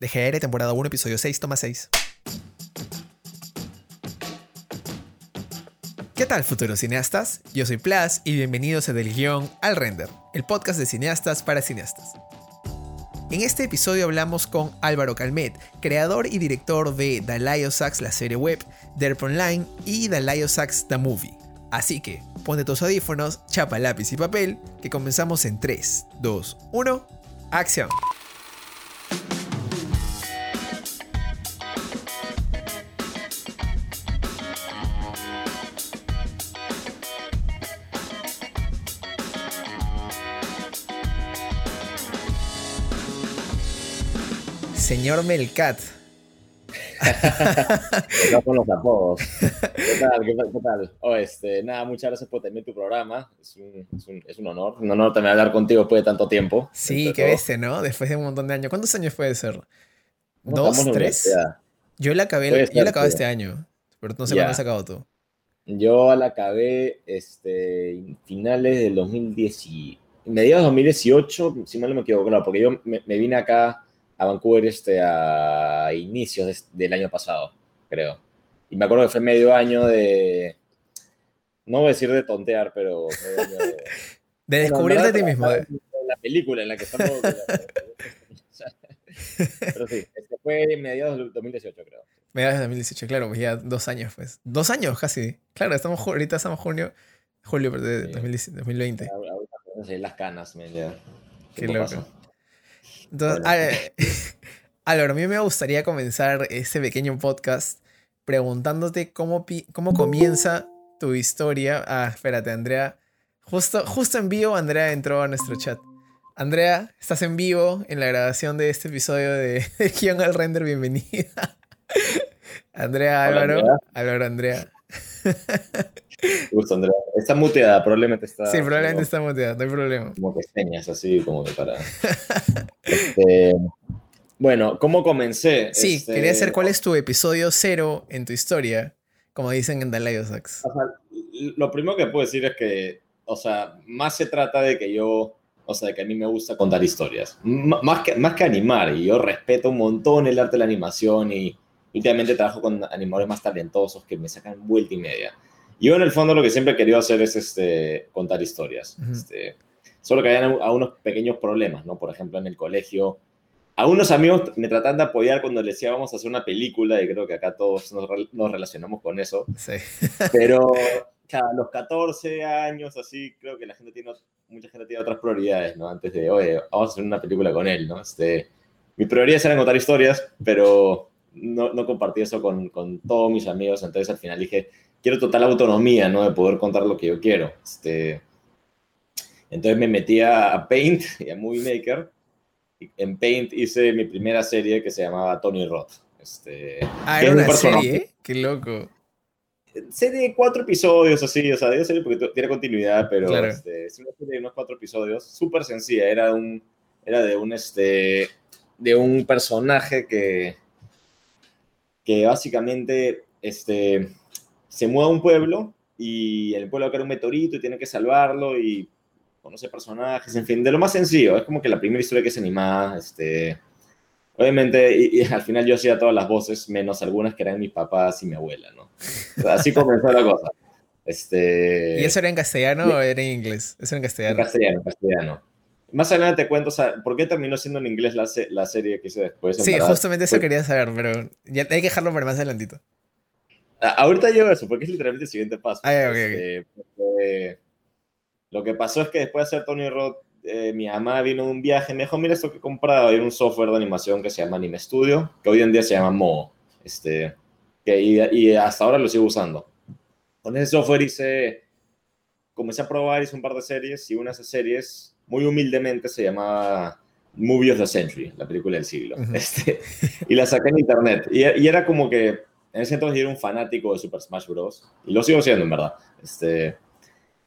DGR, temporada 1, episodio 6, toma 6. ¿Qué tal, futuros cineastas? Yo soy Plas y bienvenidos a Del Guión al Render, el podcast de cineastas para cineastas. En este episodio hablamos con Álvaro Calmet, creador y director de The Lio Sax, la serie web, Derp Online y The Lio Sax, The Movie. Así que, ponte tus audífonos, chapa lápiz y papel, que comenzamos en 3, 2, 1, acción. Señor Melcat. Con los apodos. ¿Qué tal? ¿Qué tal? ¿Qué tal? Oh, este, nada, muchas gracias por tener tu programa. Es un, es un, es un honor. Un honor también hablar contigo después de tanto tiempo. Sí, qué bestia, ¿no? Después de un montón de años. ¿Cuántos años puede ser? ¿Dos? ¿Tres? Yo la acabé, yo la acabé este año. Pero no sé cuándo has acabado tú. Yo la acabé este, finales del 2010 mediados de 2018, si mal no me equivoco, claro, porque yo me, me vine acá a Vancouver este, a inicios del año pasado, creo. Y me acuerdo que fue medio año de, no voy a decir de tontear, pero... de, de descubrirte a ti mismo. La, la película en la que estamos... pero sí, este fue mediados del 2018, creo. Mediados de 2018, claro, pues ya dos años, pues. Dos años casi. Claro, estamos, ahorita estamos junio, julio de sí. 2020. Ahorita las canas, me Qué loco. Pasa? Entonces, a, a mí me gustaría comenzar este pequeño podcast preguntándote cómo, cómo comienza tu historia. Ah, espérate, Andrea. Justo, justo en vivo, Andrea entró a nuestro chat. Andrea, estás en vivo en la grabación de este episodio de, Guión al Render. Bienvenida. Andrea Álvaro. Andrea. Álvaro Andrea. Gusto, Andrea. Está muteada, probablemente está. Sí, probablemente está muteada, no hay problema. Como que señas así, como que para. este, bueno, ¿cómo comencé? Sí, este, quería saber cuál es tu episodio cero en tu historia, como dicen en The Sax. O sea, lo primero que puedo decir es que, o sea, más se trata de que yo, o sea, de que a mí me gusta contar historias. M más, que, más que animar, y yo respeto un montón el arte de la animación y últimamente trabajo con animadores más talentosos que me sacan vuelta y media. Yo en el fondo lo que siempre he querido hacer es este, contar historias. Uh -huh. este, solo que hay algunos pequeños problemas, ¿no? Por ejemplo, en el colegio, a unos amigos me tratan de apoyar cuando les decía vamos a hacer una película y creo que acá todos nos, nos relacionamos con eso. Sí. Pero a los 14 años, así, creo que la gente tiene, mucha gente tiene otras prioridades, ¿no? Antes de, oye, vamos a hacer una película con él, ¿no? Este, mis prioridades eran contar historias, pero no, no compartí eso con, con todos mis amigos, entonces al final dije, quiero total autonomía, ¿no? De poder contar lo que yo quiero. Este, entonces me metí a Paint y a Movie Maker. En Paint hice mi primera serie que se llamaba Tony Roth. Este, ah, era una serie, qué loco. Serie de cuatro episodios, así, o sea, digo serie porque tiene continuidad, pero claro. este, es una serie de unos cuatro episodios, súper sencilla, era, un, era de un, este, de un personaje que, que básicamente, este, se muda a un pueblo y el pueblo cae un meteorito y tiene que salvarlo y conoce personajes, en fin, de lo más sencillo. Es como que la primera historia que es animada, este, obviamente, y, y al final yo hacía todas las voces, menos algunas que eran mis papás y mi abuela, ¿no? O sea, así comenzó la cosa. Este... ¿Y eso era en castellano o era en inglés? Eso era en castellano. En castellano, en castellano. Más adelante te cuento, o sea, ¿por qué terminó siendo en inglés la, la serie que hice después? Sí, verdad? justamente eso quería saber, pero ya hay que dejarlo para más adelantito. Ahorita llego a eso, porque es literalmente el siguiente paso. Ah, okay, este, okay. Lo que pasó es que después de hacer Tony Roth, eh, mi mamá vino de un viaje me dijo, mira esto que he comprado, hay un software de animación que se llama Anime Studio, que hoy en día se llama Mo, este, que, y, y, hasta ahora lo sigo usando. Con ese software hice, comencé a probar, hice un par de series, y una de esas series, muy humildemente, se llamaba Movie of the Century, la película del siglo. Uh -huh. este, y la saqué en internet. Y, y era como que en ese entonces yo era un fanático de Super Smash Bros. Y lo sigo siendo, en verdad. Este,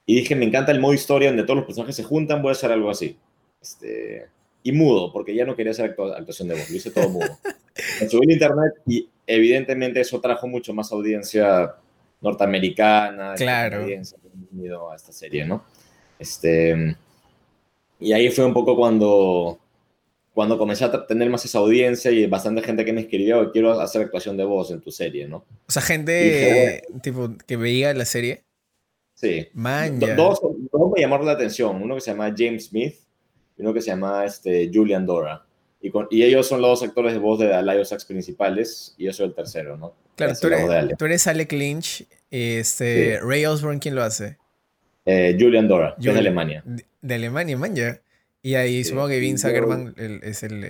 y dije, me encanta el modo historia donde todos los personajes se juntan, voy a hacer algo así. Este, y mudo, porque ya no quería hacer actuación de voz, lo hice todo mudo. Me subí a internet y evidentemente eso trajo mucho más audiencia norteamericana. Claro. Audiencia a esta serie, ¿no? Este, y ahí fue un poco cuando cuando comencé a tener más esa audiencia y bastante gente que me escribió, quiero hacer actuación de voz en tu serie, ¿no? O sea, gente tipo, que veía la serie. Sí. Man, dos, dos, me llamaron la atención. Uno que se llama James Smith y uno que se llama este, Julian Dora. Y, con, y ellos son los dos actores de voz de Lion Sax principales y yo soy el tercero, ¿no? Claro, tú eres, tú eres, Alec Lynch. Este, Ray Osborne, ¿quién lo hace? Eh, Julian Dora, de Alemania. De, Alemania, man, ya. Y ahí supongo que Vince Ackerman es el,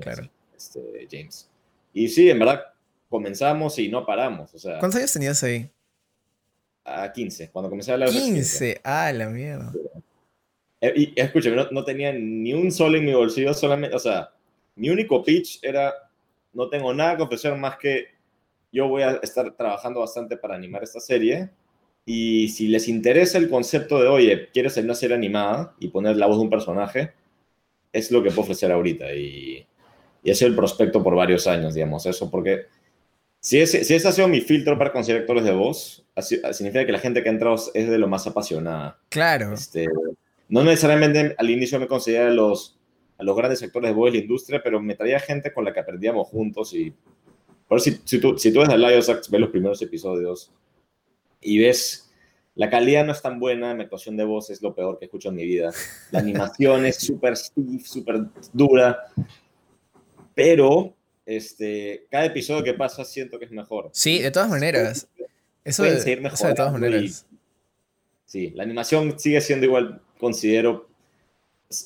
claro. Este, James. Y sí, en verdad, comenzamos y no paramos. O sea, ¿Cuántos años tenías ahí? A 15, cuando comencé a hablar 15, ah, la mierda. Eh, y, escúchame, no, no, tenía ni un sol en mi bolsillo, solamente, o sea, mi único pitch era, no tengo nada que ofrecer más que yo voy a estar trabajando bastante para animar esta serie y si les interesa el concepto de, oye, quieres hacer una serie animada y poner la voz de un personaje, es lo que puedo ofrecer ahorita. Y, y ese es el prospecto por varios años, digamos, eso, porque si ese, si ese ha sido mi filtro para conseguir actores de voz, significa que la gente que ha entrado es de lo más apasionada. Claro. Este, no necesariamente al inicio me consideraba los, a los grandes actores de voz de la industria, pero me traía gente con la que aprendíamos juntos y... Por si, si, tú, si tú ves a Lions ves los primeros episodios, y ves, la calidad no es tan buena, mi actuación de voz es lo peor que escucho en mi vida. La animación es súper stiff, súper dura, pero este, cada episodio que pasa siento que es mejor. Sí, de todas maneras. Eso, de, seguir de todas maneras. sí, la animación sigue siendo igual, considero,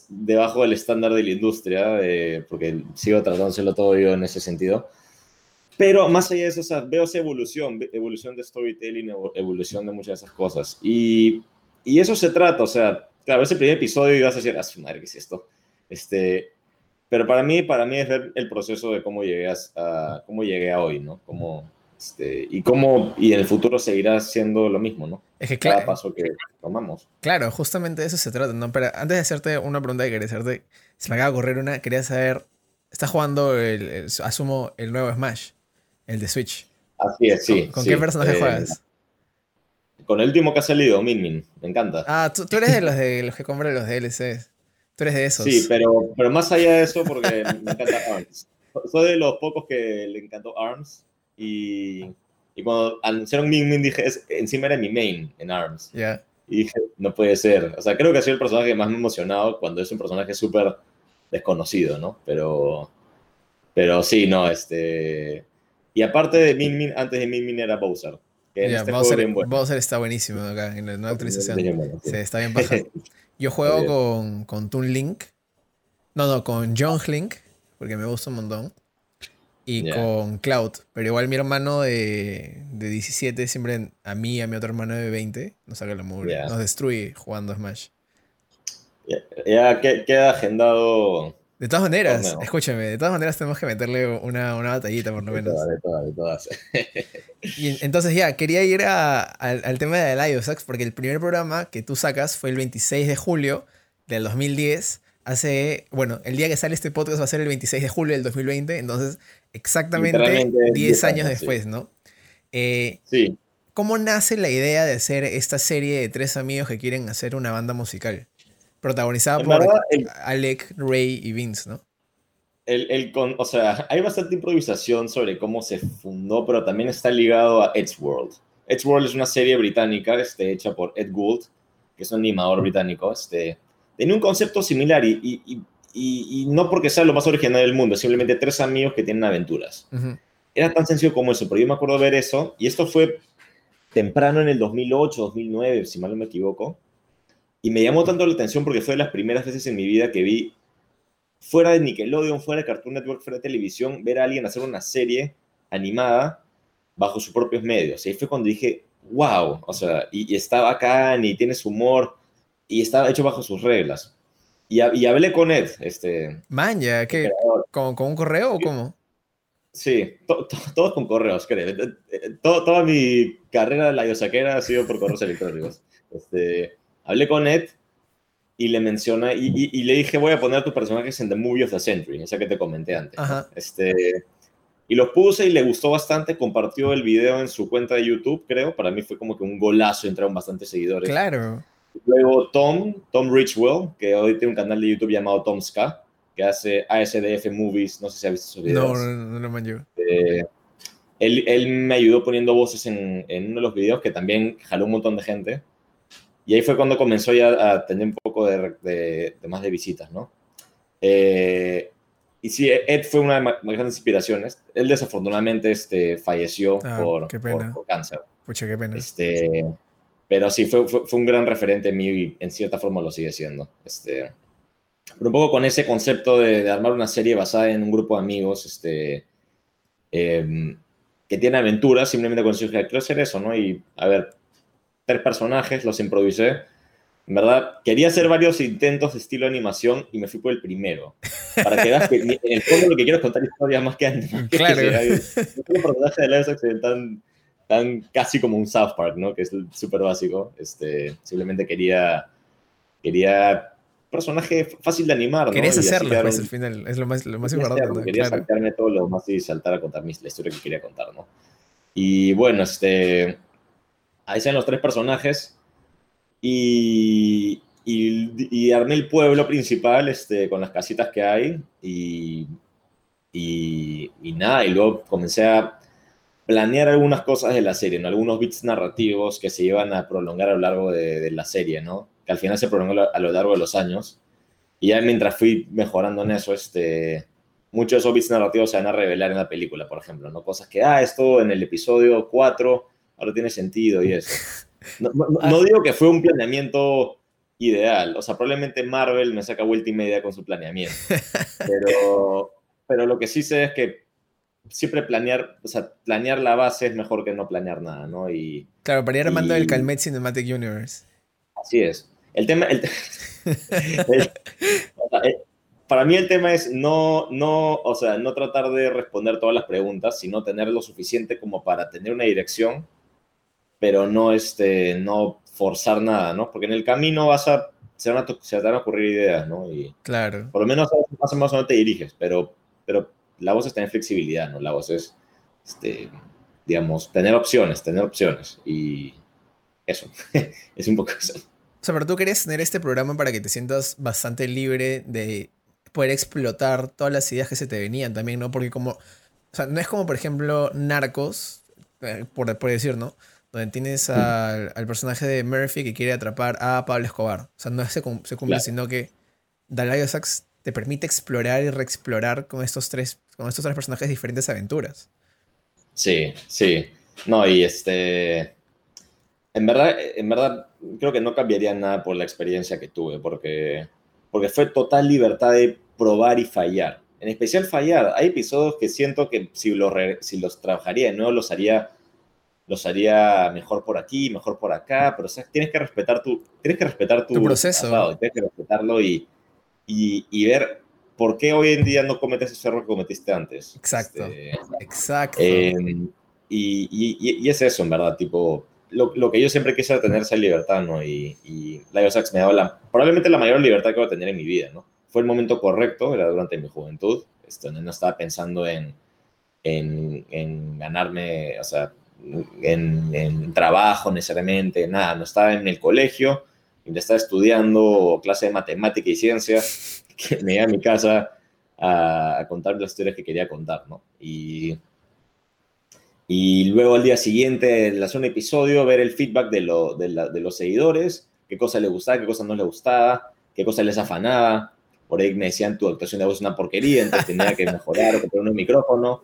debajo del estándar de la industria, eh, porque sigo tratándoselo todo yo en ese sentido. Pero más allá de eso, o sea, veo esa evolución, evolución de storytelling, evolución de muchas de esas cosas. Y, y eso se trata, o sea, claro, ese primer episodio y vas a decir, ah, su madre, ¿qué es esto? Este, pero para mí, para mí es ver el proceso de cómo llegué a, cómo llegué a hoy, ¿no? Cómo, este, y cómo, y en el futuro seguirá siendo lo mismo, ¿no? Es que Cada paso que tomamos. Claro, justamente de eso se trata, ¿no? Pero antes de hacerte una pregunta que quería hacerte, se me acaba de correr una, quería saber, ¿estás jugando, el, asumo, el nuevo Smash? El de Switch. Así es, sí. ¿Con, qué personaje eh, juegas? Con el último que ha salido, Min Min. Me encanta. Ah, tú, eres de los, de los que compran los DLCs. Tú eres de esos. Sí, pero, pero más allá de eso, porque me encanta ARMS. Soy de los pocos que le encantó ARMS. Y, y cuando anunciaron Min Min, dije, encima era mi main en ARMS. Ya. Y dije, no puede ser. O sea, creo que ha sido el personaje que más me emocionado cuando es un personaje súper desconocido, ¿no? Pero, pero sí, no, este y aparte de Min Min, antes de Min Min era Bowser. Que este Bowser, está buenísimo acá en la nueva actualización. Sí, está bien bajado. Yo juego con, con Toon Link. No, no, con John Link, porque me gusta un montón. Y con Cloud. Pero igual mi hermano de, de 17 siempre a mí y a mi otro hermano de 20 nos saca la mugre. Nos destruye jugando Smash. Ya, queda agendado de todas maneras, escúchame, de todas maneras tenemos que meterle una, una batallita por lo menos. De todas, de todas, y entonces ya, quería ir al, tema de la IOSAX porque el primer programa que tú sacas fue el 26 de julio del 2010. Hace, bueno, el día que sale este podcast va a ser el 26 de julio del 2020, entonces exactamente 10 años, después, ¿no? Eh, sí. ¿Cómo nace la idea de hacer esta serie de tres amigos que quieren hacer una banda musical? Protagonizada por Alec, Ray y Vince, ¿no? El, el con, o sea, hay bastante improvisación sobre cómo se fundó, pero también está ligado a Edgeworld. Edgeworld es una serie británica este, hecha por Ed Gould, que es un animador británico. Este, tiene un concepto similar y, y, y, no porque sea lo más original del mundo, simplemente tres amigos que tienen aventuras. Era tan sencillo como eso, pero yo me acuerdo ver eso y esto fue temprano en el 2008, 2009, si mal no me equivoco. Y me llamó tanto la atención porque fue de las primeras veces en mi vida que vi, fuera de Nickelodeon, fuera de Cartoon Network, fuera de televisión, ver a alguien hacer una serie animada bajo sus propios medios. Y ahí fue cuando dije, wow, o sea, y, estaba acá, y tiene su humor, y estaba hecho bajo sus reglas. Y, y hablé con Ed, este... Man, ya, ¿qué? ¿Con, un correo o cómo? Sí, todos con correos, creo. toda mi carrera de la yosaquera ha sido por correos electrónicos. Este, hablé con Ed y le menciona, y, le dije, voy a poner a tus personajes en The Movie of the Century, esa que te comenté antes. Este, y los puse y le gustó bastante, compartió el video en su cuenta de YouTube, creo. Para mí fue como que un golazo, entraron bastantes seguidores. Claro. Luego Tom, Tom Richwell, que hoy tiene un canal de YouTube llamado Tom Ska, que hace ASDF Movies, no sé si has visto sus videos. No, no, no, manjo. Eh, él, él, me ayudó poniendo voces en, en, uno de los videos que también jaló un montón de gente. Y ahí fue cuando comenzó ya a tener un poco de, de, de más de visitas, ¿no? Eh, y sí, Ed fue una de mis grandes inspiraciones. Él desafortunadamente este, falleció Ah, por, por, por cáncer. Pucha, qué pena. Este, pero sí, fue, fue, fue un gran referente en mí y en cierta forma lo sigue siendo. Este, pero un poco con ese concepto de, de armar una serie basada en un grupo de amigos este, eh, que tiene aventuras, simplemente con su hija, quiero hacer eso, ¿no? Y, a ver, tres personajes, los improvisé. En verdad, quería hacer varios intentos de estilo animación y me fui por el primero. Para que veas que en el fondo lo que quiero es contar historias más que antes. Claro. Un personaje de Live Action tan, tan casi como un South Park, ¿no? Que es súper básico. Este, simplemente quería, quería personaje fácil de animar, ¿no? Querías así hacerlo, pues, al final. Es lo más, lo más importante. hacerlo, ¿no? Quería Claro. saltarme todo lo más y saltar a contar mis- la historia que quería contar, ¿no? Y bueno, este, ahí están los tres personajes y, y, y el pueblo principal este, con las casitas que hay y, y, y nada, y luego comencé a planear algunas cosas de la serie, ¿no? algunos bits narrativos que se iban a prolongar a lo largo de, de la serie, ¿no? que al final se prolongó a lo largo de los años. Y ya mientras fui mejorando en eso, este, muchos de esos bits narrativos se van a revelar en la película, por ejemplo, ¿no? Cosas que, ah, esto en el episodio 4 ahora tiene sentido y eso. No, no- no- no digo que fue un planeamiento ideal, o sea, probablemente Marvel me saca vuelta y media con su planeamiento, pero, pero lo que sí sé es que siempre planear, o sea, planear la base es mejor que no planear nada, ¿no? Y Claro, para ir armando el Y- Calmet Cinematic Universe. así es. El tema, el- el- el- para mí el tema es no, no, o sea, no tratar de responder todas las preguntas, sino tener lo suficiente como para tener una dirección, pero no, este, no forzar nada, ¿no? Porque en el camino vas a, se, van a, se van a ocurrir ideas, ¿no? Y Claro. por lo menos más o menos dónde te diriges, pero, pero la voz es tener flexibilidad, ¿no? La voz es, este, digamos, tener opciones, tener opciones. Y eso, es un poco eso. O sea, pero tú querías tener este programa para que te sientas bastante libre de poder explotar todas las ideas que se te venían también, ¿no? Porque como, o sea, no es como, por ejemplo, Narcos, eh, por, por decir, ¿no? Donde tienes al, al personaje de Murphy que quiere atrapar a Pablo Escobar. O sea, no se, cum- se cumple, Claro. sino que Dalai Sax te permite explorar y reexplorar con estos tres, con estos tres personajes diferentes aventuras. Sí, sí. No, y este. En verdad, en verdad, creo que no cambiaría nada por la experiencia que tuve, porque, porque fue total libertad de probar y fallar. En especial fallar. Hay episodios que siento que si los, si los trabajaría de nuevo, los haría, los haría mejor por aquí, mejor por acá, pero o sea, tienes que respetar tu, tienes que respetar tu, Tu proceso. pasado, tienes que respetarlo y, y, y ver por qué hoy en día no cometes ese error que cometiste antes. Exacto. Este, Exacto. eh, y, y- es eso, en verdad, tipo, lo, lo que yo siempre quise tener esa libertad, ¿no? Y, y Live me daba la, probablemente la mayor libertad que voy a tener en mi vida, ¿no? Fue el momento correcto, era durante mi juventud, esto, no estaba pensando en, en, en ganarme, o sea, en, en trabajo necesariamente, nada, no estaba en el colegio, estaba estudiando clase de matemática y ciencia, que me iba a mi casa a, a contar las historias que quería contar, ¿no? Y, y luego al día siguiente, en hacer un episodio, ver el feedback de, lo- de la- de los seguidores, qué cosa les gustaba, qué cosa no les gustaba, qué cosa les afanaba. Por ahí me decían, tu actuación de voz es una porquería, entonces tenía que mejorar o comprar un micrófono.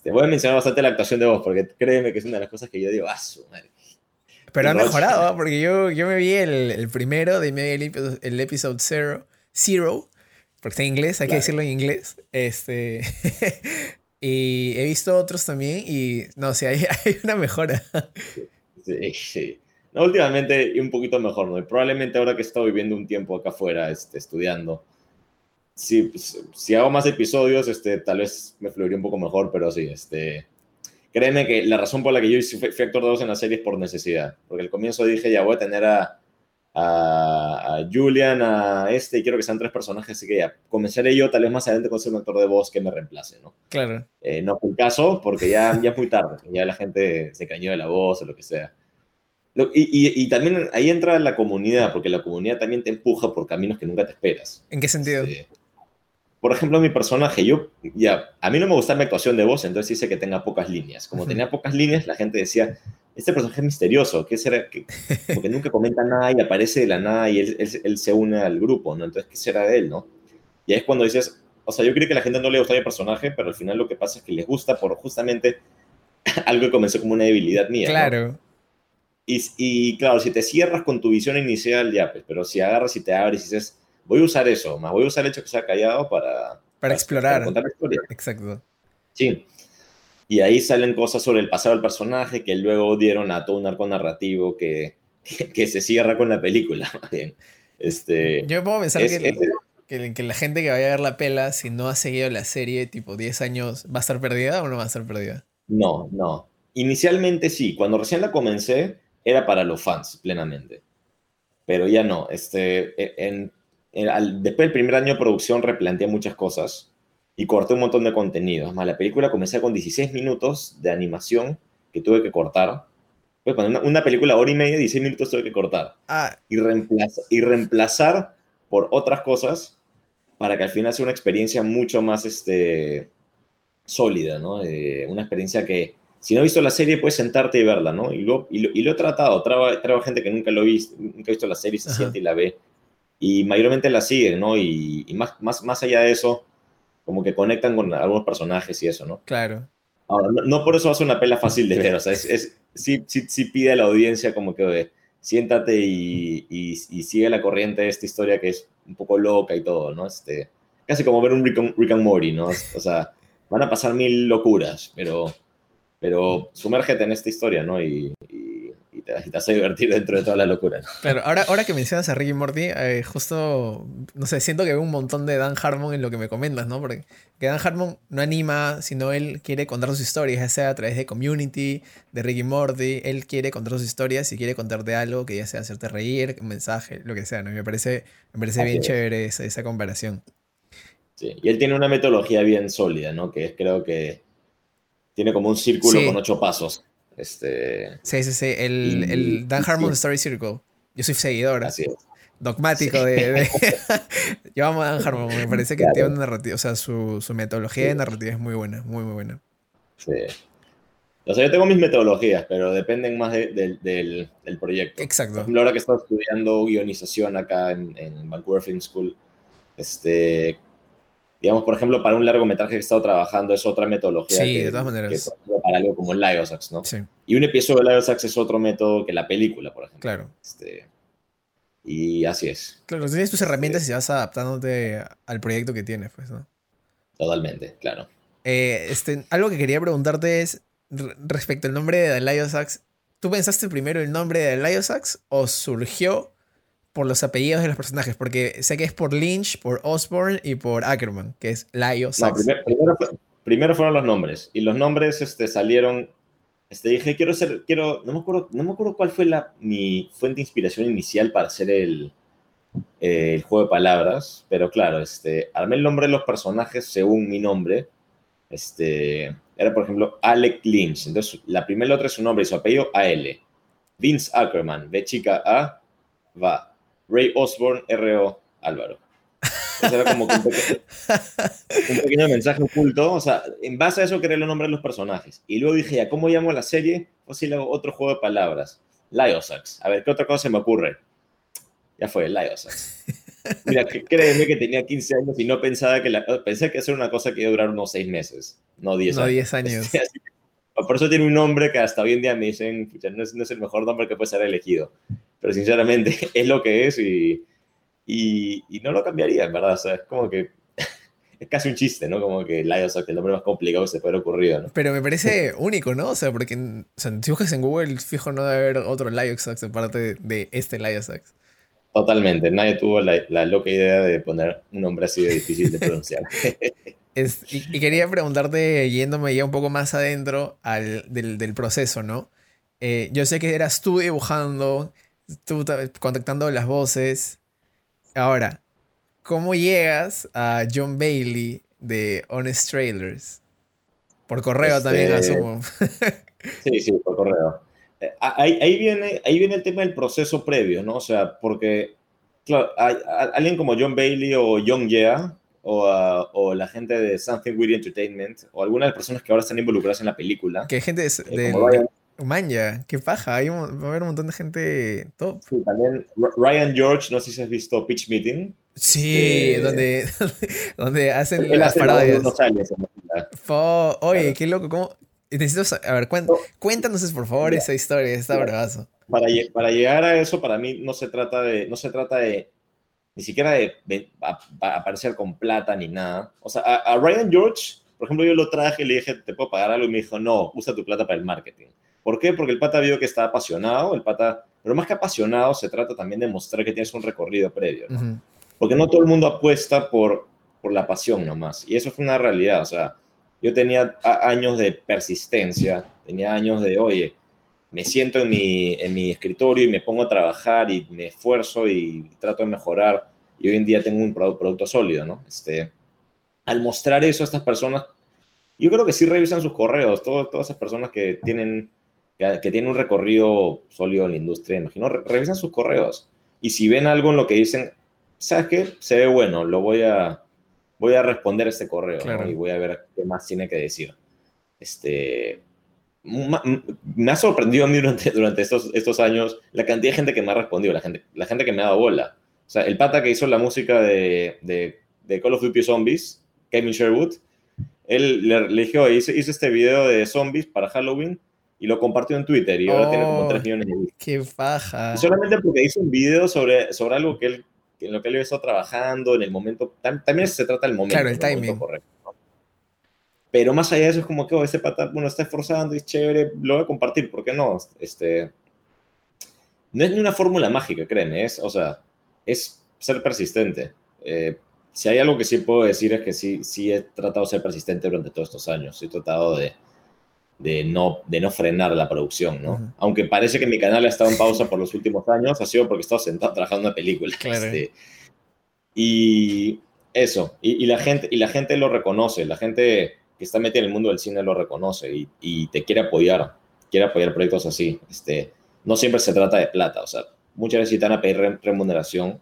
Este, voy a mencionar bastante la actuación de voz, porque créeme que es una de las cosas que yo digo, ah, su madre. Pero ha mejorado, ¿ah? porque yo, yo me vi el, el primero, de me vi el, el episode zero, zero, porque está en inglés, hay que decirlo en inglés. Este, y he visto otros también y no, sí, hay, hay una mejora. Sí, sí. No, últimamente y un poquito mejor, ¿no? Y probablemente ahora que he estado viviendo un tiempo acá afuera, este, estudiando, si, si hago más episodios, este, tal vez me fluiría un poco mejor, pero sí, este, créeme que la razón por la que yo fui, fui actor de voz en la serie es por necesidad, porque al comienzo dije, ya voy a tener a, a, a Julian, a este, y quiero que sean tres personajes, así que ya, comenzaré yo tal vez más adelante con ser un actor de voz que me reemplace, ¿no? Claro. Eh, no fue el caso porque ya, ya es muy tarde, ya la gente se cañó de la voz o lo que sea. Lo- y, y- y también ahí entra la comunidad, porque la comunidad también te empuja por caminos que nunca te esperas. ¿En qué sentido? Este, por ejemplo, mi personaje, yo, ya, a mí no me gusta mi actuación de voz, entonces hice que tenga pocas líneas. Como tenía pocas líneas, la gente decía, este personaje es misterioso, ¿qué será? Porque nunca comenta nada y aparece de la nada y él, él, se une al grupo, ¿no? Entonces, ¿qué será de él, no? Y ahí es cuando dices, o sea, yo creo que a la gente no le gusta mi personaje, pero al final lo que pasa es que les gusta por justamente algo que comenzó como una debilidad mía. Claro. Y, y, claro, si te cierras con tu visión inicial, ya, pues, pero si agarras y te abres y dices, voy a usar eso, más voy a usar el hecho que se ha callado para... Para, explorar. contar la historia. Exacto. Sí. Y ahí salen cosas sobre el pasado del personaje que luego dieron a todo un arco narrativo que, que, se cierra con la película. Este, Yo puedo pensar que, que, que, la gente que vaya a ver la pela, si no ha seguido la serie tipo 10 años, ¿va a estar perdida o no va a estar perdida? No, no. Inicialmente sí. Cuando recién la comencé, era para los fans, plenamente. Pero ya no. Este, e, en, después del primer año de producción replanteé muchas cosas y corté un montón de contenido. Más, la película comencé con 16 minutos de animación que tuve que cortar. Pues cuando una, película hora y media, 16 minutos tuve que cortar. Ah. Y, y reemplazar por otras cosas para que al final sea una experiencia mucho más este, sólida, ¿no? Eh, una experiencia que, si no has visto la serie, puedes sentarte y verla, ¿no? Y lo, y lo, he tratado. Traigo, gente que nunca lo visto, nunca ha visto la serie, se siente y la ve y mayormente la siguen, ¿no? Y, más, más, más allá de eso, como que conectan con algunos personajes y eso, ¿no? Claro. Ahora, no, por eso hace una pela fácil de ver, o sea, es, es sí, sí, sí, pide a la audiencia como que siéntate y, y, sigue la corriente de esta historia que es un poco loca y todo, ¿no? Este, casi como ver un Rick and, Morty, ¿no? O sea, van a pasar mil locuras, pero, pero sumérgete en esta historia, ¿no? y, y te, hace divertir dentro de toda la locura. Pero ahora, ahora que mencionas a Ricky Morty, eh, justo, no sé, siento que veo un montón de Dan Harmon en lo que me comentas, ¿no? Porque que Dan Harmon no anima, sino él quiere contar sus historias, ya sea a través de Community, de Ricky Morty, él quiere contar sus historias y quiere contarte algo que ya sea hacerte reír, un mensaje, lo que sea, ¿no? me parece, me parece bien chévere esa, esa comparación. Sí, y él tiene una metodología bien sólida, ¿no? Que es creo que tiene como un círculo con ocho pasos. Este, sí, sí, sí. El, el Dan Harmon Story Circle. Yo soy seguidor. Así es. Dogmático de. Yo amo a Dan Harmon. Me parece que tiene una narrativa. O sea, su, su metodología de narrativa es muy buena. Muy, muy buena. Sí. O sea, yo tengo mis metodologías, pero dependen más del, del, proyecto. Exacto. Por ejemplo, ahora que estoy estudiando guionización acá en, en Vancouver Film School, este, digamos, por ejemplo, para un largometraje que he estado trabajando es otra metodología. Sí, de todas maneras. para algo como el Liosax, ¿no? Sí. Y un episodio de Liosax es otro método que la película, por ejemplo. Claro. Este, y así es. Claro, tienes tus herramientas y vas adaptándote al proyecto que tienes, pues, ¿no? Totalmente, claro. Eh, este, algo que quería preguntarte es respecto al nombre de The Liosax. ¿Tú pensaste primero el nombre de The Liosax o surgió por los apellidos de los personajes, porque sé que es por Lynch, por Osborne y por Ackerman, que es Sax. primero, fueron los nombres, y los nombres este, salieron, este, dije, quiero ser, quiero, no me acuerdo, no me acuerdo cuál fue la, mi fuente de inspiración inicial para hacer el, el juego de palabras, pero claro, este, armé el nombre de los personajes según mi nombre, este, era por ejemplo Alec Lynch, entonces la primera letra es su nombre y su apellido AL, Vince Ackerman, B chica A, va, Ray Osborne, R.O. Álvaro. era como un, pequeño, mensaje oculto. O sea, en base a eso creé el nombre de los personajes. Y luego dije, ya, ¿cómo llamo la serie? Pues si le hago otro juego de palabras. Liosax. A ver, ¿qué otra cosa se me ocurre? Ya fue, Liosax. Mira, créeme que tenía 15 años y no pensaba que la, pensé que hacer una cosa que iba a durar unos 6 meses, no 10 no años. 10 años. Por eso tiene un nombre que hasta hoy en día me dicen, no es, no es el mejor nombre que puede ser elegido pero sinceramente es lo que es y, y, no lo cambiaría, en verdad. O sea, es como que es casi un chiste, ¿no? Como que Liosax, el nombre más complicado que se puede ocurrido, ¿no? Pero me parece único, ¿no? O sea, porque o sea, si buscas en Google, fijo, no debe haber otro Liosax aparte de este Liosax. Totalmente, nadie tuvo la, la, loca idea de poner un nombre así de difícil de pronunciar. y, quería preguntarte, yéndome ya un poco más adentro al, del, del proceso, ¿no? Eh, yo sé que eras tú dibujando, tú contactando las voces. Ahora, ¿cómo llegas a John Bailey de Honest Trailers? Por correo este, también, asumo. sí, sí, por correo. Eh, ahí, viene, ahí viene el tema del proceso previo, ¿no? O sea, porque, claro, hay, alguien como John Bailey o John Yea, o, o, o, la gente de Something Weird Entertainment o algunas de las personas que ahora están involucradas en la película. Que gente de, eh, Manja, qué paja, Hay va a haber un montón de gente top. Sí, también Ryan George, no sé si has visto Pitch Meeting. Sí, este, donde, donde hacen las parodias. oye, qué loco, ¿cómo? Necesito, a ver, cuéntanos por favor esa historia, está bravazo. Para, para llegar a eso, para mí no se trata de, no se trata de ni siquiera de, aparecer con plata ni nada. O sea, a, Ryan George, por ejemplo, yo lo traje y le dije, ¿te puedo pagar algo? Y me dijo, no, usa tu plata para el marketing. ¿Por qué? Porque el pata vio que está apasionado, el pata, pero más que apasionado, se trata también de mostrar que tienes un recorrido previo, Porque no todo el mundo apuesta por, por la pasión nomás. Y eso fue una realidad, o sea, yo tenía años de persistencia, tenía años de, oye, me siento en mi, en mi escritorio y me pongo a trabajar y me esfuerzo y trato de mejorar y hoy en día tengo un producto, sólido, ¿no? Este, al mostrar eso a estas personas, yo creo que sí revisan sus correos, todas esas personas que tienen, que, tienen un recorrido sólido en la industria, imagino, revisan sus correos y si ven algo en lo que dicen, ¿sabes qué? Se ve bueno, lo voy a, voy a responder este correo y voy a ver qué más tiene que decir. Este, me ha sorprendido a mí durante, durante estos, estos años la cantidad de gente que me ha respondido, la gente, la gente que me ha dado bola. O sea, el pata que hizo la música de, de, Call of Duty Zombies, Kevin Sherwood, él le, le dijo, hizo, hizo, este video de zombies para Halloween y lo compartió en Twitter y ahora tiene como 3 millones de vistas. ¡Qué faja! solamente porque hizo un video sobre, sobre algo que él, en lo que él estado trabajando en el momento, también se trata del momento. Claro, el, timing. Correcto, Pero más allá de eso es como que oh, ese pata, bueno, está esforzando y es chévere, lo voy a compartir, ¿por qué no? Este, no es ni una fórmula mágica, créeme, es, o sea, es ser persistente. Eh, si hay algo que sí puedo decir es que sí, sí he tratado de ser persistente durante todos estos años. He tratado de, de, no, de no frenar la producción, ¿no? Aunque parece que mi canal ha estado en pausa por los últimos años, ha sido porque he estado sentado trabajando en una película. Este, y eso, y, la gente, y la gente lo reconoce, la gente que está metida en el mundo del cine lo reconoce y, y te quiere apoyar, quiere apoyar proyectos así. Este, no siempre se trata de plata, o sea, muchas veces están a pedir remuneración,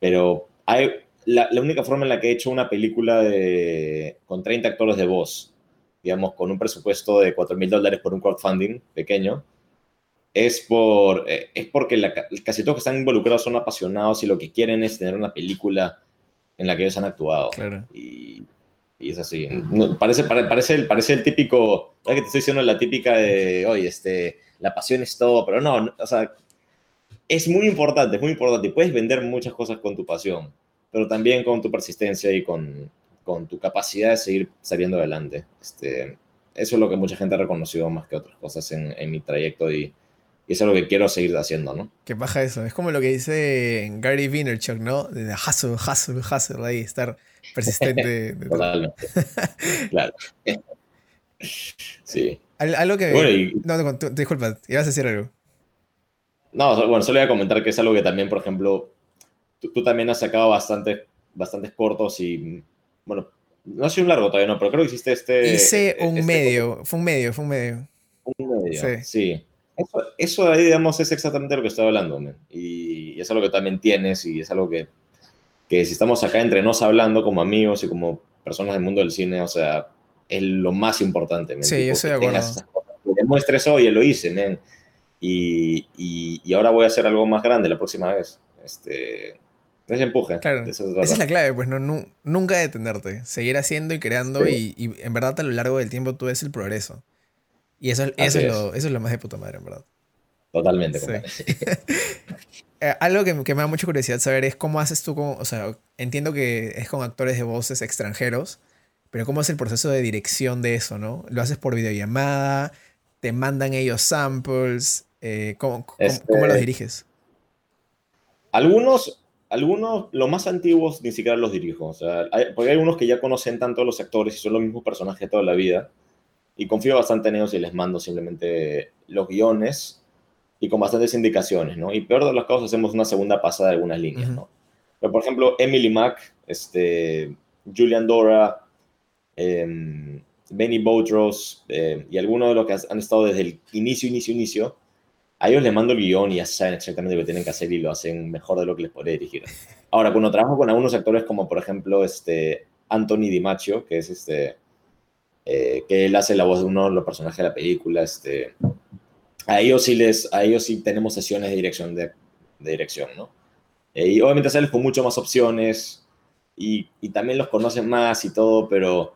pero hay, la, única forma en la que he hecho una película de, con 30 actores de voz, digamos, con un presupuesto de 4 mil dólares por un crowdfunding pequeño, es, por, eh, es porque la, casi todos que están involucrados son apasionados y lo que quieren es tener una película en la que ellos han actuado. Y, y, es así. parece, parece, el, parece el típico, que te estoy diciendo la típica de, oye, este, la pasión es todo, pero no, o sea, es muy importante, es muy importante. Y puedes vender muchas cosas con tu pasión, pero también con tu persistencia y con, con tu capacidad de seguir saliendo adelante. Este, eso es lo que mucha gente ha reconocido más que otras cosas en, en mi trayecto y, y, eso es lo que quiero seguir haciendo, ¿no? Qué baja eso. Es como lo que dice Gary Vaynerchuk, ¿no? De hustle, hustle, hustle, ahí, estar persistente. Totalmente. claro. sí. Algo que... No, no, disculpa, ibas a decir algo. No, bueno, solo voy a comentar que es algo que también, por ejemplo, tú, también has sacado bastante, bastantes cortos y, bueno, no ha sido un largo todavía, no, pero creo que hiciste este... Hice un este medio, fue un medio, fue un medio. Un medio, sí. Eso, eso, ahí, digamos, es exactamente lo que estoy hablando, y, es algo que también tienes y es algo que, que si estamos acá entre nos hablando como amigos y como personas del mundo del cine, o sea, es lo más importante. Sí, yo estoy de acuerdo. Que demuestres, oye, lo hice, men y, y, ahora voy a hacer algo más grande la próxima vez. Este, ese empuje. Claro, esa es la clave, pues no, nunca detenerte, seguir haciendo y creando y, y, en verdad a lo largo del tiempo tú ves el progreso. Y eso, eso, es, Lo, eso es lo más de puta madre, en verdad. Totalmente. Eh, algo que, que, me da mucha curiosidad saber es cómo haces tú con, o sea, entiendo que es con actores de voces extranjeros, pero cómo es el proceso de dirección de eso, ¿no? ¿Lo haces por videollamada? ¿Te mandan ellos samples? Eh, ¿cómo, este, los diriges? Algunos, algunos, los más antiguos ni siquiera los dirijo. O sea, porque hay unos que ya conocen tanto a los actores y son los mismos personajes toda la vida. Y confío bastante en ellos y les mando simplemente los guiones y con bastantes indicaciones, ¿no? Y peor de los casos hacemos una segunda pasada de algunas líneas, ¿no? Pero, por ejemplo, Emily Mack, este, Julian Dora, em, Benny Boutros eh, y algunos de los que han estado desde el inicio, inicio, inicio, a ellos les mando el guion y ya saben exactamente lo que tienen que hacer y lo hacen mejor de lo que les podría dirigir. Ahora, cuando trabajo con algunos actores como por ejemplo este Anthony Di Macchio, que es este, eh, que él hace la voz de uno de los personajes de la película, este, a ellos sí les, a ellos sí tenemos sesiones de dirección de, de dirección, ¿no? Eh, y obviamente sales con mucho más opciones y, y también los conocen más y todo, pero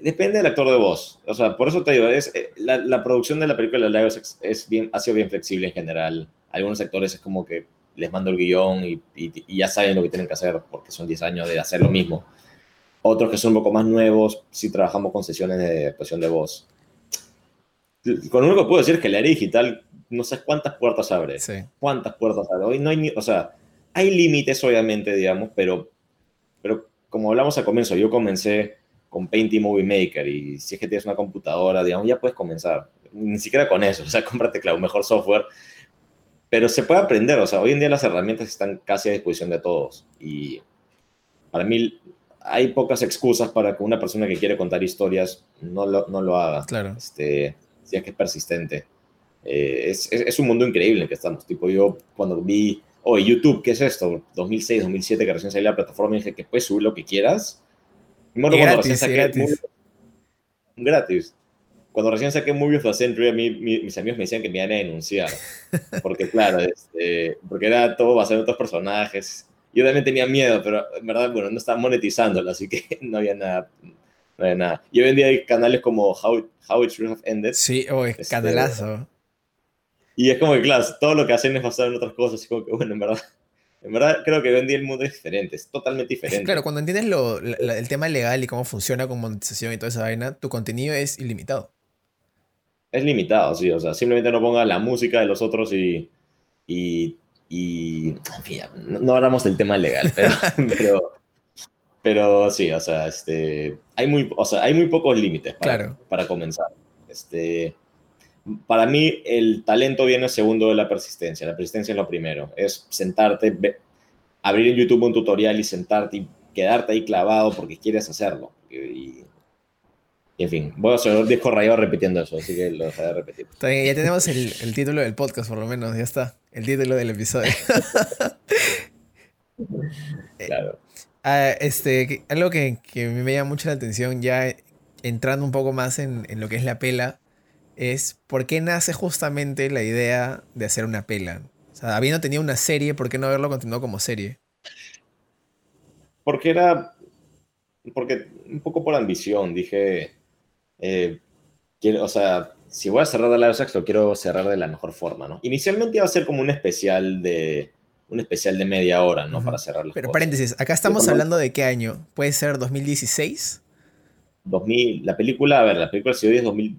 depende del actor de voz. O sea, por eso te digo, es, eh, la, la producción de la película de es, es bien, ha sido bien flexible en general. Algunos actores es como que les mando el guion y, y, ya saben lo que tienen que hacer porque son 10 años de hacer lo mismo. Otros que son un poco más nuevos, sí trabajamos con sesiones de actuación de voz. Con lo único que puedo decir es que la área digital, no sé cuántas puertas abre. Sí. Cuántas puertas abre. Hoy no hay ni, o sea, hay límites obviamente, digamos, pero, pero como hablamos al comienzo, yo comencé con Paint y Movie Maker y si es que tienes una computadora, digamos, ya puedes comenzar. Ni siquiera con eso, o sea, cómprate claro, mejor software. Pero se puede aprender, o sea, hoy en día las herramientas están casi a disposición de todos y para mí hay pocas excusas para que una persona que quiere contar historias no lo, no lo haga. Claro. Este, si es que es persistente. Eh, es, es, es, un mundo increíble en el que estamos. Tipo, yo cuando vi, oye, YouTube, ¿qué es esto? 2006, 2007, que recién salió la plataforma, dije que puedes subir lo que quieras gratis, recién saqué gratis. Movies, gratis. Cuando recién saqué Movies of the Century, a mí mi, mis amigos me decían que me iban a denunciar. Porque, claro, este, porque era todo basado en otros personajes. Yo también tenía miedo, pero en verdad, bueno, no estaba monetizándolo, así que no había nada. No había nada. Y hoy en día hay canales como How, How It Should Have Ended. Sí, oh, este, canelazo. Y es como que, claro, todo lo que hacen es basado en otras cosas. Y como que, bueno, en verdad, en verdad, creo que hoy en día el mundo es diferente, es totalmente diferente. Claro, cuando entiendes lo, la, el tema legal y cómo funciona con monetización y toda esa vaina, tu contenido es ilimitado. Es limitado, sí, o sea, simplemente no ponga la música de los otros y. y, y en fin, no, no, hablamos del tema legal, pero, pero, pero, sí, o sea, este, hay, muy, o sea, hay muy pocos límites para, claro. para comenzar. Este, para mí el talento viene segundo de la persistencia. La persistencia es lo primero. Es sentarte, abrir en YouTube un tutorial y sentarte y quedarte ahí clavado porque quieres hacerlo. Y, y en fin, voy a ser disco rayado repitiendo eso, así que lo dejaré de repetir. Bien, ya tenemos el, el, título del podcast, por lo menos, ya está. El título del episodio. claro. Uh, este, algo que, que, me llama mucho la atención, ya entrando un poco más en, en lo que es la pela, es por qué nace justamente la idea de hacer una pela. O sea, habiendo tenido una serie, ¿por qué no haberlo continuado como serie? Porque era. Porque un poco por ambición, dije. Eh, quiero, o sea, si voy a cerrar de la sexto, quiero cerrar de la mejor forma, ¿no? Inicialmente iba a ser como un especial de. Un especial de media hora, ¿no? Uh -huh. Para cerrar las Pero cosas. paréntesis, acá estamos hablando de qué año? ¿Puede ser 2016? 2000, la película, a ver, la película se dio es 2000,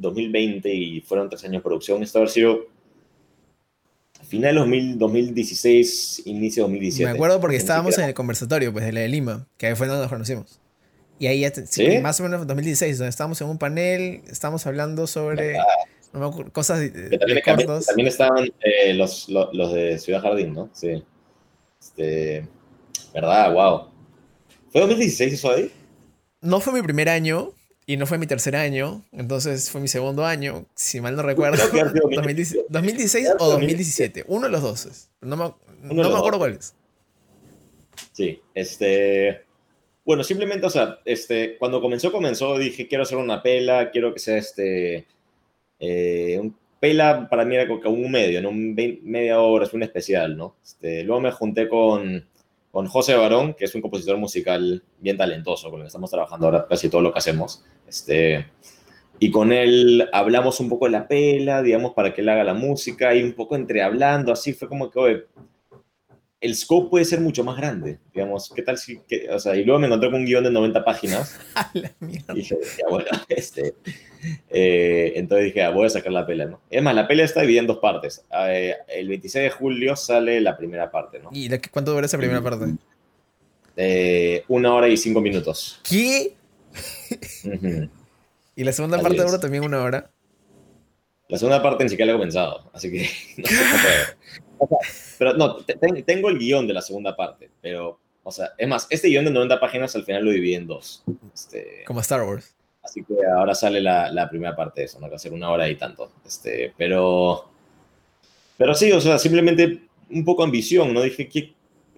2020 y fueron tres años de producción. Esto haber sido final 2000, 2016, inicio 2017. Me acuerdo porque estábamos en el conversatorio pues, de la de Lima, que fue donde nos conocimos. Y ahí ya, ¿Sí? más o menos 2016, donde estábamos en un panel, estábamos hablando sobre no me cosas de, también, cortos. También estaban eh, los, los, los, de Ciudad Jardín, ¿no? Sí. Este, ¿Verdad? Wow. ¿Fue 2016 eso ahí? No fue mi primer año, y no fue mi tercer año, entonces fue mi segundo año, si mal no recuerdo. 2016, 2016 o 2017, uno de los dos. No me, no me acuerdo cuál es. Sí, este. Bueno, simplemente, o sea, este, cuando comenzó, comenzó, dije, quiero hacer una pela, quiero que sea este. Eh, un pela para mí era como un medio, ¿no? Un 20, media hora, es un especial, ¿no? Este, luego me junté con con José Barón, que es un compositor musical bien talentoso, con el que estamos trabajando ahora casi todo lo que hacemos. Este, y con él hablamos un poco de la pela, digamos, para que él haga la música, y un poco entre hablando, así fue como que, oye, el scope puede ser mucho más grande, digamos, ¿qué tal si, que, o sea, y luego me encontré con un guion de 90 páginas. la mierda. Y dije, ya, bueno, este, eh, entonces dije, ah, voy a sacar la pela, ¿no? Es más, la pela está dividida en dos partes. Eh, el 26 de julio sale la primera parte, ¿no? ¿Y cuánto dura esa primera parte? Eh, una hora y cinco minutos. ¿Qué? Uh -huh. ¿Y la segunda Así parte dura también una hora? La segunda parte ni siquiera la he comenzado, así que no sé cómo o sea, Pero no, te, tengo el guion de la segunda parte, pero, o sea, es más, este guion de 90 páginas al final lo dividí en dos. Este, Como Star Wars. Así que ahora sale la, la, primera parte de eso, ¿no? Que va a ser una hora y tanto. Este, pero, Pero sí, o sea, simplemente un poco ambición, ¿no? Dije, que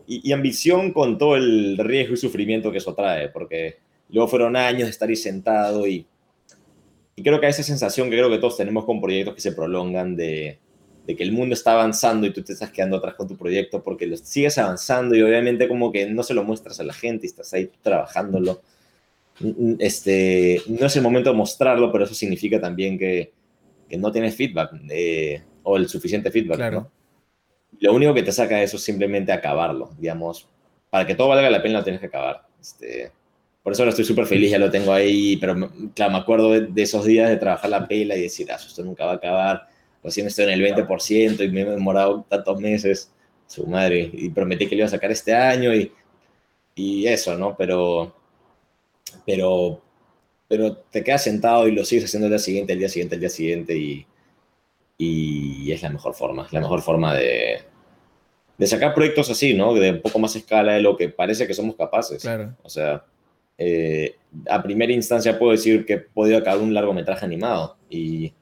y, ambición con todo el riesgo y sufrimiento que eso trae, porque luego fueron años de estar ahí sentado y, y creo que esa sensación que creo que todos tenemos con proyectos que se prolongan de, de que el mundo está avanzando y tú te estás quedando atrás con tu proyecto porque lo sigues avanzando y obviamente como que no se lo muestras a la gente y estás ahí trabajándolo. Este, no es el momento de mostrarlo, pero eso significa también que, que no tienes feedback eh, o el suficiente feedback. Claro. Lo único que te saca de eso es simplemente acabarlo, digamos. Para que todo valga la pena lo tienes que acabar. Este, por eso ahora estoy súper feliz, ya lo tengo ahí, pero claro, me acuerdo de, esos días de trabajar la pela y decir, ah, esto nunca va a acabar recién estoy en el 20% y me he demorado tantos meses, su madre, y prometí que lo iba a sacar este año y, y eso, ¿no? Pero, pero, pero te quedas sentado y lo sigues haciendo el día siguiente, el día siguiente, el día siguiente y, y es la mejor forma, la mejor forma de, de sacar proyectos así, ¿no? De un poco más escala de lo que parece que somos capaces. Claro. O sea, eh, a primera instancia puedo decir que podido acabar un largometraje animado y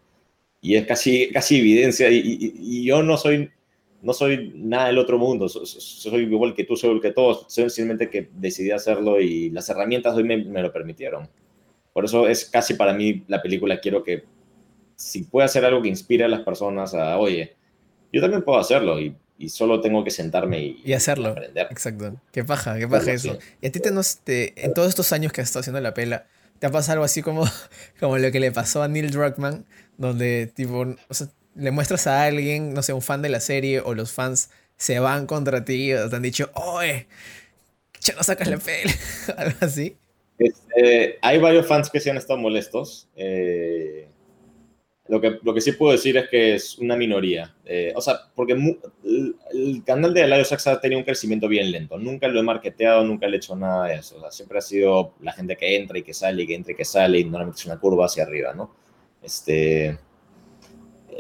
y es casi, casi evidencia, y, yo no soy, no soy nada del otro mundo, soy, igual que tú, soy igual que todos, simplemente que decidí hacerlo y las herramientas hoy me, me, lo permitieron. Por eso es casi para mí la película, quiero que si puede hacer algo que inspire a las personas a, oye, yo también puedo hacerlo y, y solo tengo que sentarme y, y hacerlo. Aprender. Exacto. Qué paja, qué paja eso. Y a ti te, te, en todos estos años que has estado haciendo la pela, ¿te ha pasado algo así como, como lo que le pasó a Neil Druckmann? donde tipo, le muestras a alguien, no sé, un fan de la serie o los fans se van contra ti o te han dicho, oye, ya no sacas la peli, algo así. Este, hay varios fans que se han estado molestos. Eh, lo, que, lo que sí puedo decir es que es una minoría. Eh, o sea, porque el, canal de Alario Saxa ha tenido un crecimiento bien lento. Nunca lo he marketeado, nunca le he hecho nada de eso. O sea, siempre ha sido la gente que entra y que sale y que entra y que sale y normalmente es una curva hacia arriba, ¿no? Este,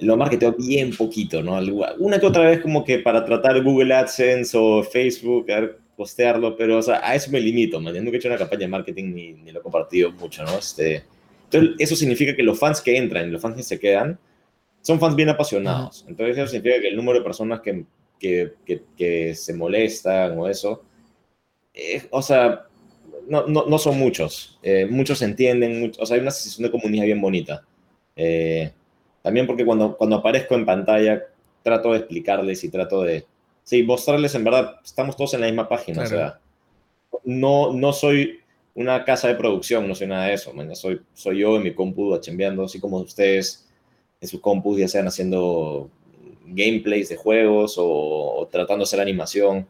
lo marketeo bien poquito, ¿no? Una que otra vez como que para tratar Google AdSense o Facebook, a ver, postearlo, pero o sea, a eso me limito, ¿me Nunca he hecho una campaña de marketing ni, ni, lo he compartido mucho, ¿no? Este, entonces, eso significa que los fans que entran y los fans que se quedan son fans bien apasionados. Entonces, eso significa que el número de personas que, que, que, se molestan o eso, eh, o sea, no, no, no son muchos. Eh, muchos entienden, o sea, hay una sensación de comunidad bien bonita. Eh, también porque cuando, cuando aparezco en pantalla trato de explicarles y trato de, sí, mostrarles en verdad, estamos todos en la misma página, o sea, no, no soy una casa de producción, no soy nada de eso, soy, soy yo en mi compu chambeando, así como ustedes en sus compus ya sean haciendo gameplays de juegos o, tratando de hacer animación.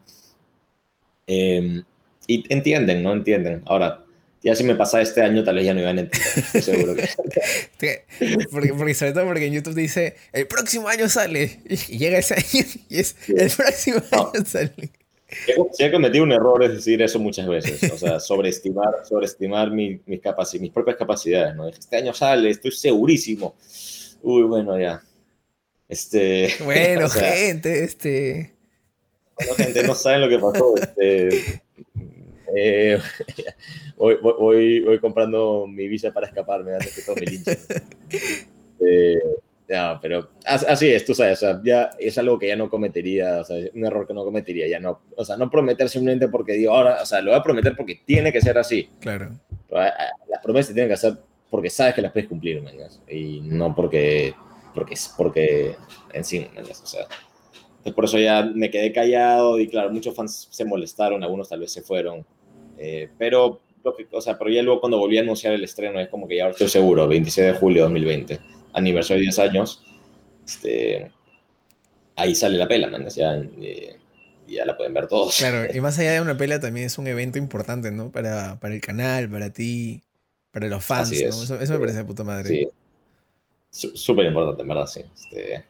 Em, y entienden, ¿no? Entienden. Ahora, ya si me pasa este año, tal vez ya no iban a entender. seguro que. porque, porque, sobre todo porque en YouTube dice, el próximo año sale. Y llega ese año y es, el próximo año sale. Si he cometido un error es decir eso muchas veces, o sea, sobreestimar, sobreestimar mi, mis, capacidades, mis propias capacidades, ¿no? Este año sale, estoy segurísimo. Uy, bueno, ya. Este, bueno, gente, este... Bueno, gente, no saben lo que pasó. Este, eh, voy, voy, voy, comprando mi visa para escaparme antes que todo me linchen. Eh, ya, pero así es, tú sabes, o sea, ya es algo que ya no cometería, o sea, un error que no cometería, ya no, o sea, no prometer simplemente porque digo, ahora, o sea, lo voy a prometer porque tiene que ser así. Claro. Las promesas tienen que ser porque sabes que las puedes cumplir, y no porque, porque, porque en sí, o sea. Entonces por eso ya me quedé callado y claro, muchos fans se molestaron, algunos tal vez se fueron, eh, pero, o sea, pero ya luego cuando volví a anunciar el estreno, es como que ya estoy seguro, 26 de julio de 2020, aniversario de 10 años, este, ahí sale la pela, man, ya, eh, ya la pueden ver todos. Claro, y más allá de una pela también es un evento importante, ¿no? Para, para el canal, para ti, para los fans, ¿no? Eso, me parece de puta madre. Sí, súper importante, en verdad, sí. Este,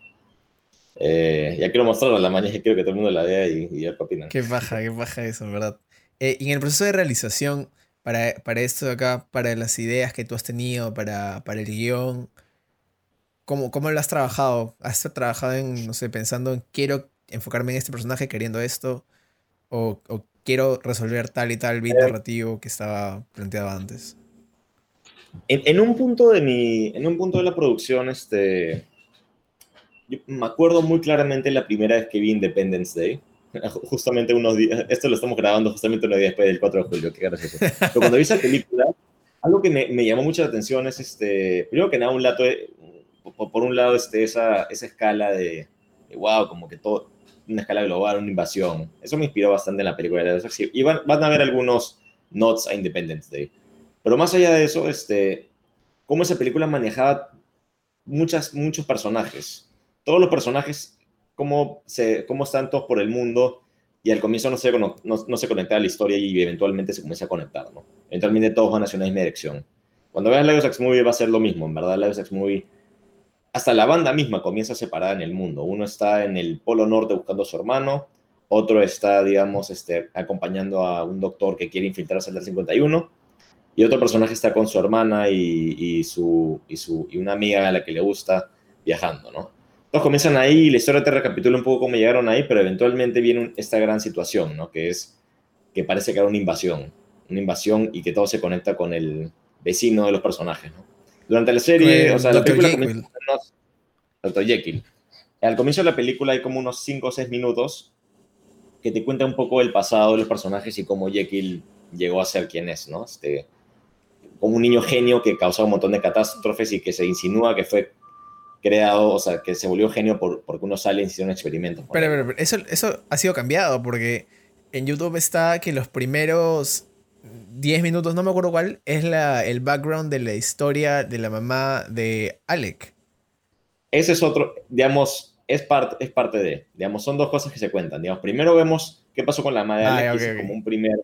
eh, ya quiero mostrarlo la mañana quiero que todo el mundo la vea y, y qué opinan. Qué baja, qué baja eso, en verdad. Eh, y en el proceso de realización, para, para, esto de acá, para las ideas que tú has tenido, para, para el guion, ¿cómo, ¿cómo lo has trabajado? ¿Has trabajado en, no sé, pensando en quiero enfocarme en este personaje queriendo esto? ¿O, o quiero resolver tal y tal beat eh. narrativo que estaba planteado antes? En, en, un punto de mi, en un punto de la producción, este, me acuerdo muy claramente la primera vez que vi Independence Day. Justamente unos días, esto lo estamos grabando justamente unos días después del 4 de julio, qué gracioso. Pero cuando vi esa película, algo que me, me llamó mucho la atención es, este, primero que nada, un lado, por un lado, este, esa, esa escala de, wow, como que todo, una escala global, una invasión. Eso me inspiró bastante en la película de Y van, van a ver algunos nods a Independence Day. Pero más allá de eso, este, cómo esa película manejaba muchas, muchos personajes. Todos los personajes, cómo, se, cómo están todos por el mundo y al comienzo no se, no, no, se conectaba la historia y eventualmente se comienza a conectar, ¿no? Eventualmente todos van hacia una misma dirección. Cuando veas Lego Sex Movie va a ser lo mismo, en verdad Lego Sex Movie hasta la banda misma comienza separada en el mundo. Uno está en el Polo Norte buscando a su hermano, otro está, digamos, este, acompañando a un doctor que quiere infiltrarse al 51, y otro personaje está con su hermana y, su, y, su, y una amiga a la que le gusta viajando, ¿no? Todos comienzan ahí y la historia te recapitula un poco cómo llegaron ahí, pero eventualmente viene esta gran situación, ¿no? Que es que parece que era una invasión, una invasión y que todo se conecta con el vecino de los personajes, ¿no? Durante la serie, o sea, la película comienza Dr. Jekyll. Al comienzo de la película hay como unos 5 o 6 minutos que te cuenta un poco el pasado de los personajes y cómo Jekyll llegó a ser quien es, ¿no? Este, como un niño genio que causó un montón de catástrofes y que se insinúa que fue creado, o sea, que se volvió genio por, porque unos aliens hicieron experimentos. Pero, pero, pero, eso, eso ha sido cambiado porque en YouTube está que los primeros 10 minutos, no me acuerdo cuál, es la, el background de la historia de la mamá de Alec. Ese es otro, digamos, es parte, es parte de, digamos, son dos cosas que se cuentan. Digamos, primero vemos qué pasó con la mamá de ah, Alec, es como un primer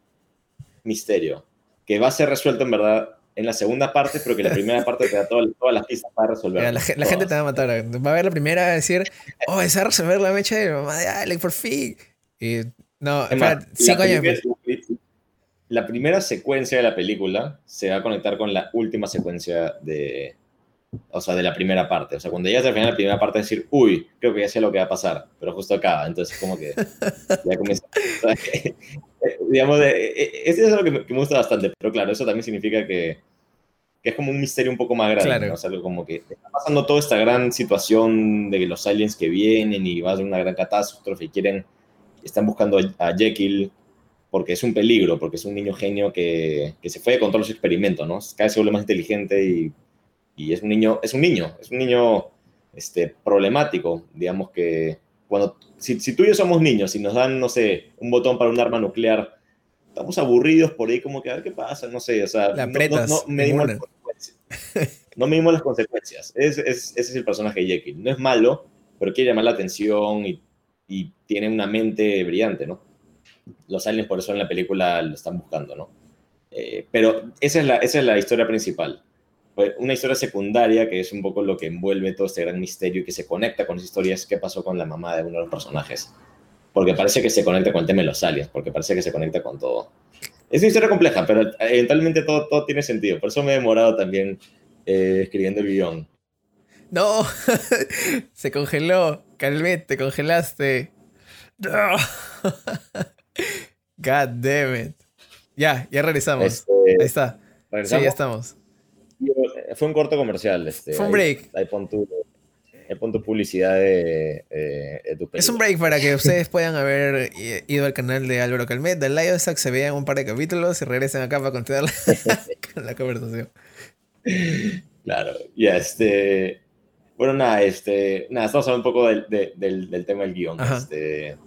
misterio, que va a ser resuelto en verdad en la segunda parte, pero que la primera parte te da todas, las pistas para resolver. la, gente te va a matar. Va a ver la primera a decir, oh, esa a resolver la mecha de la mamá de Alec, por fin. Y, no, espera, cinco años la primera secuencia de la película se va a conectar con la última secuencia de, o sea, de la primera parte. O sea, cuando llegas al final de la primera parte, decir, uy, creo que ya sé lo que va a pasar, pero justo acá. Entonces, como que ya comienza. digamos, eso es algo que me, gusta bastante, pero claro, eso también significa que, que es como un misterio un poco más grande. O sea, como que está pasando toda esta gran situación de los aliens que vienen y va a ser una gran catástrofe y quieren, están buscando a Jekyll porque es un peligro, porque es un niño genio que, que se fue con todos los experimentos, ¿no? Cada vez se vuelve más inteligente y, y, es un niño, es un niño, es un niño este, problemático, digamos que cuando, si, si, tú y yo somos niños y nos dan, no sé, un botón para un arma nuclear, estamos aburridos por ahí como que a ver qué pasa, no sé, o sea, no, no, medimos las consecuencias. no medimos las consecuencias. Es, es, ese es el personaje de Jekyll. No es malo, pero quiere llamar la atención y, y tiene una mente brillante, ¿no? Los aliens por eso en la película lo están buscando, ¿no? Eh, pero esa es, la, esa es la historia principal. Pues una historia secundaria que es un poco lo que envuelve todo este gran misterio y que se conecta con esa historia es qué pasó con la mamá de uno de los personajes. Porque parece que se conecta con el tema de los aliens, porque parece que se conecta con todo. Es una historia compleja, pero eventualmente todo, todo tiene sentido. Por eso me he demorado también eh, escribiendo el guion. No, se congeló. Calvet, te congelaste. No. God damn it. Ya, ya regresamos. Este, ahí está. Sí, ya estamos. Fue un corto comercial. Este, Fue un break. Ahí, pon, tu, publicidad de, tu película. Es un break para que ustedes puedan haber ido al canal de Álvaro Calmet, del Lion se vean un par de capítulos y regresen acá para continuar la, la conversación. Claro, y este. Bueno, nada, este. Nada, estamos hablando un poco del, del, del tema del guion. Este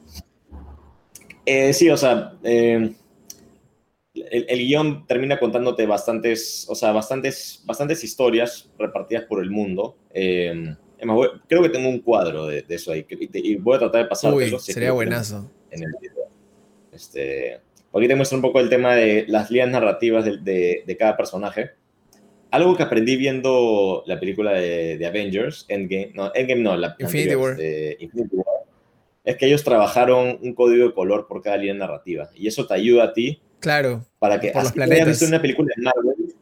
eh, sí, o sea, eh, el, guion termina contándote bastantes, o sea, bastantes, bastantes historias repartidas por el mundo. Eh, creo que tengo un cuadro de, eso ahí y, voy a tratar de pasarlo. Uy, sería buenazo. En el video. Este, aquí te muestro un poco el tema de las líneas narrativas de, de, cada personaje. Algo que aprendí viendo la película de, Avengers, Endgame, no, Endgame no, la Infinity War. Infinity War es que ellos trabajaron un código de color por cada línea narrativa. Y eso te ayuda a ti. Claro. Para que, por los planetas. visto una película de Marvel,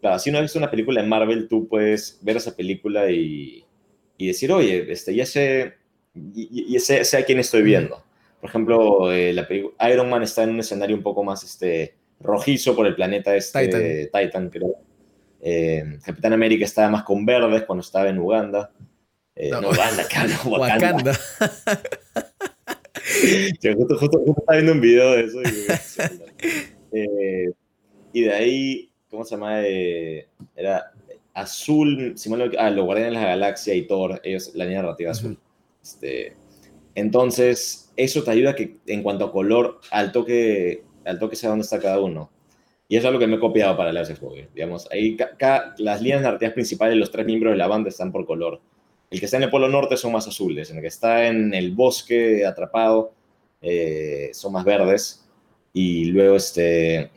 claro, si no has visto una película de Marvel, tú puedes ver esa película y, y decir, oye, este, ya sé, y, sé, sé, a quién estoy viendo. Por ejemplo, eh, la Iron Man está en un escenario un poco más este, rojizo por el planeta este, Titan, creo. Eh, Capitán América estaba más con verdes cuando estaba en Uganda. Eh, no, Wakanda, cabrón, Wakanda. justo, justo, estaba viendo un video de eso. Y, eh, y de ahí, ¿cómo se llama? Eh, era azul, si mal ah, los Guardianes de la Galaxia y Thor, ellos, la línea narrativa azul. Este, entonces, eso te ayuda que en cuanto a color, al toque, al toque sea dónde está cada uno. Y eso es lo que me he copiado para el Movie. Digamos, ahí las líneas narrativas principales, los tres miembros de la banda están por color. El que está en el Polo Norte son más azules, el que está en el bosque atrapado eh, son más verdes. Y luego este,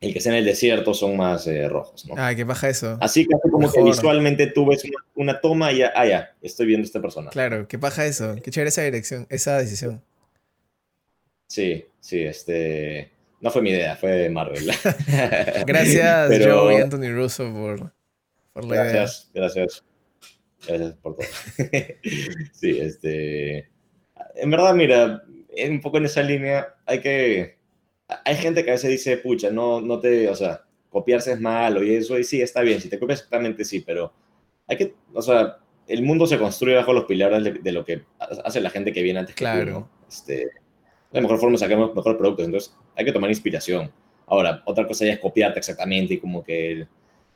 el que está en el desierto son más eh, rojos, ¿no? Ah, qué baja eso. Así que como que visualmente tú ves una, toma y ya, ah, ya, estoy viendo a esta persona. Claro, qué baja eso, qué chévere esa dirección, esa decisión. Sí, sí, este... No fue mi idea, fue de Marvel. gracias, Joe y Anthony Russo, por, por la gracias, idea. Gracias, gracias por todo. sí, este... En verdad, mira, un poco en esa línea hay que hay gente que a veces dice, pucha, no, no te, o sea, copiarse es malo y eso, y sí, está bien, si te copias exactamente sí, pero hay que, o sea, el mundo se construye bajo los pilares de, lo que hace la gente que viene antes claro. que tú, Este, la mejor forma sacar mejor productos, entonces hay que tomar inspiración. Ahora, otra cosa ya es copiarte exactamente y como que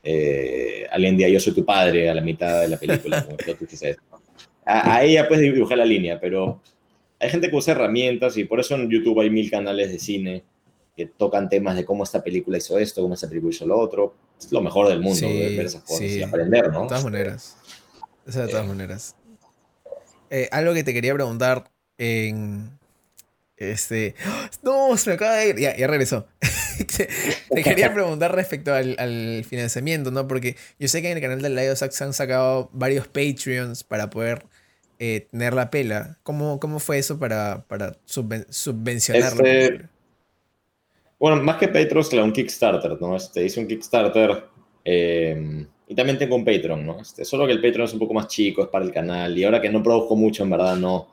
eh, alguien día yo soy tu padre a la mitad de la película, como tú dices. A, a ella puedes dibujar la línea, pero hay gente que usa herramientas y por eso en YouTube hay mil canales de cine que tocan temas de cómo esta película hizo esto, cómo esta película hizo lo otro. Es lo mejor del mundo, ver esas cosas y aprender, ¿no? De todas maneras. de todas maneras. Eh, algo que te quería preguntar en. Este. ¡No! Se me acaba de ir. Ya, ya regresó. te quería preguntar respecto al, financiamiento, ¿no? Porque yo sé que en el canal de Lido se han sacado varios Patreons para poder eh, tener la pela. ¿Cómo, ¿Cómo fue eso para, para subvencionar este, bueno, más que Patreon, claro, un Kickstarter, ¿no? Este, hice un Kickstarter eh, y también tengo un Patreon, ¿no? Este, solo que el Patreon es un poco más chico, es para el canal y ahora que no produzco mucho, en verdad, no,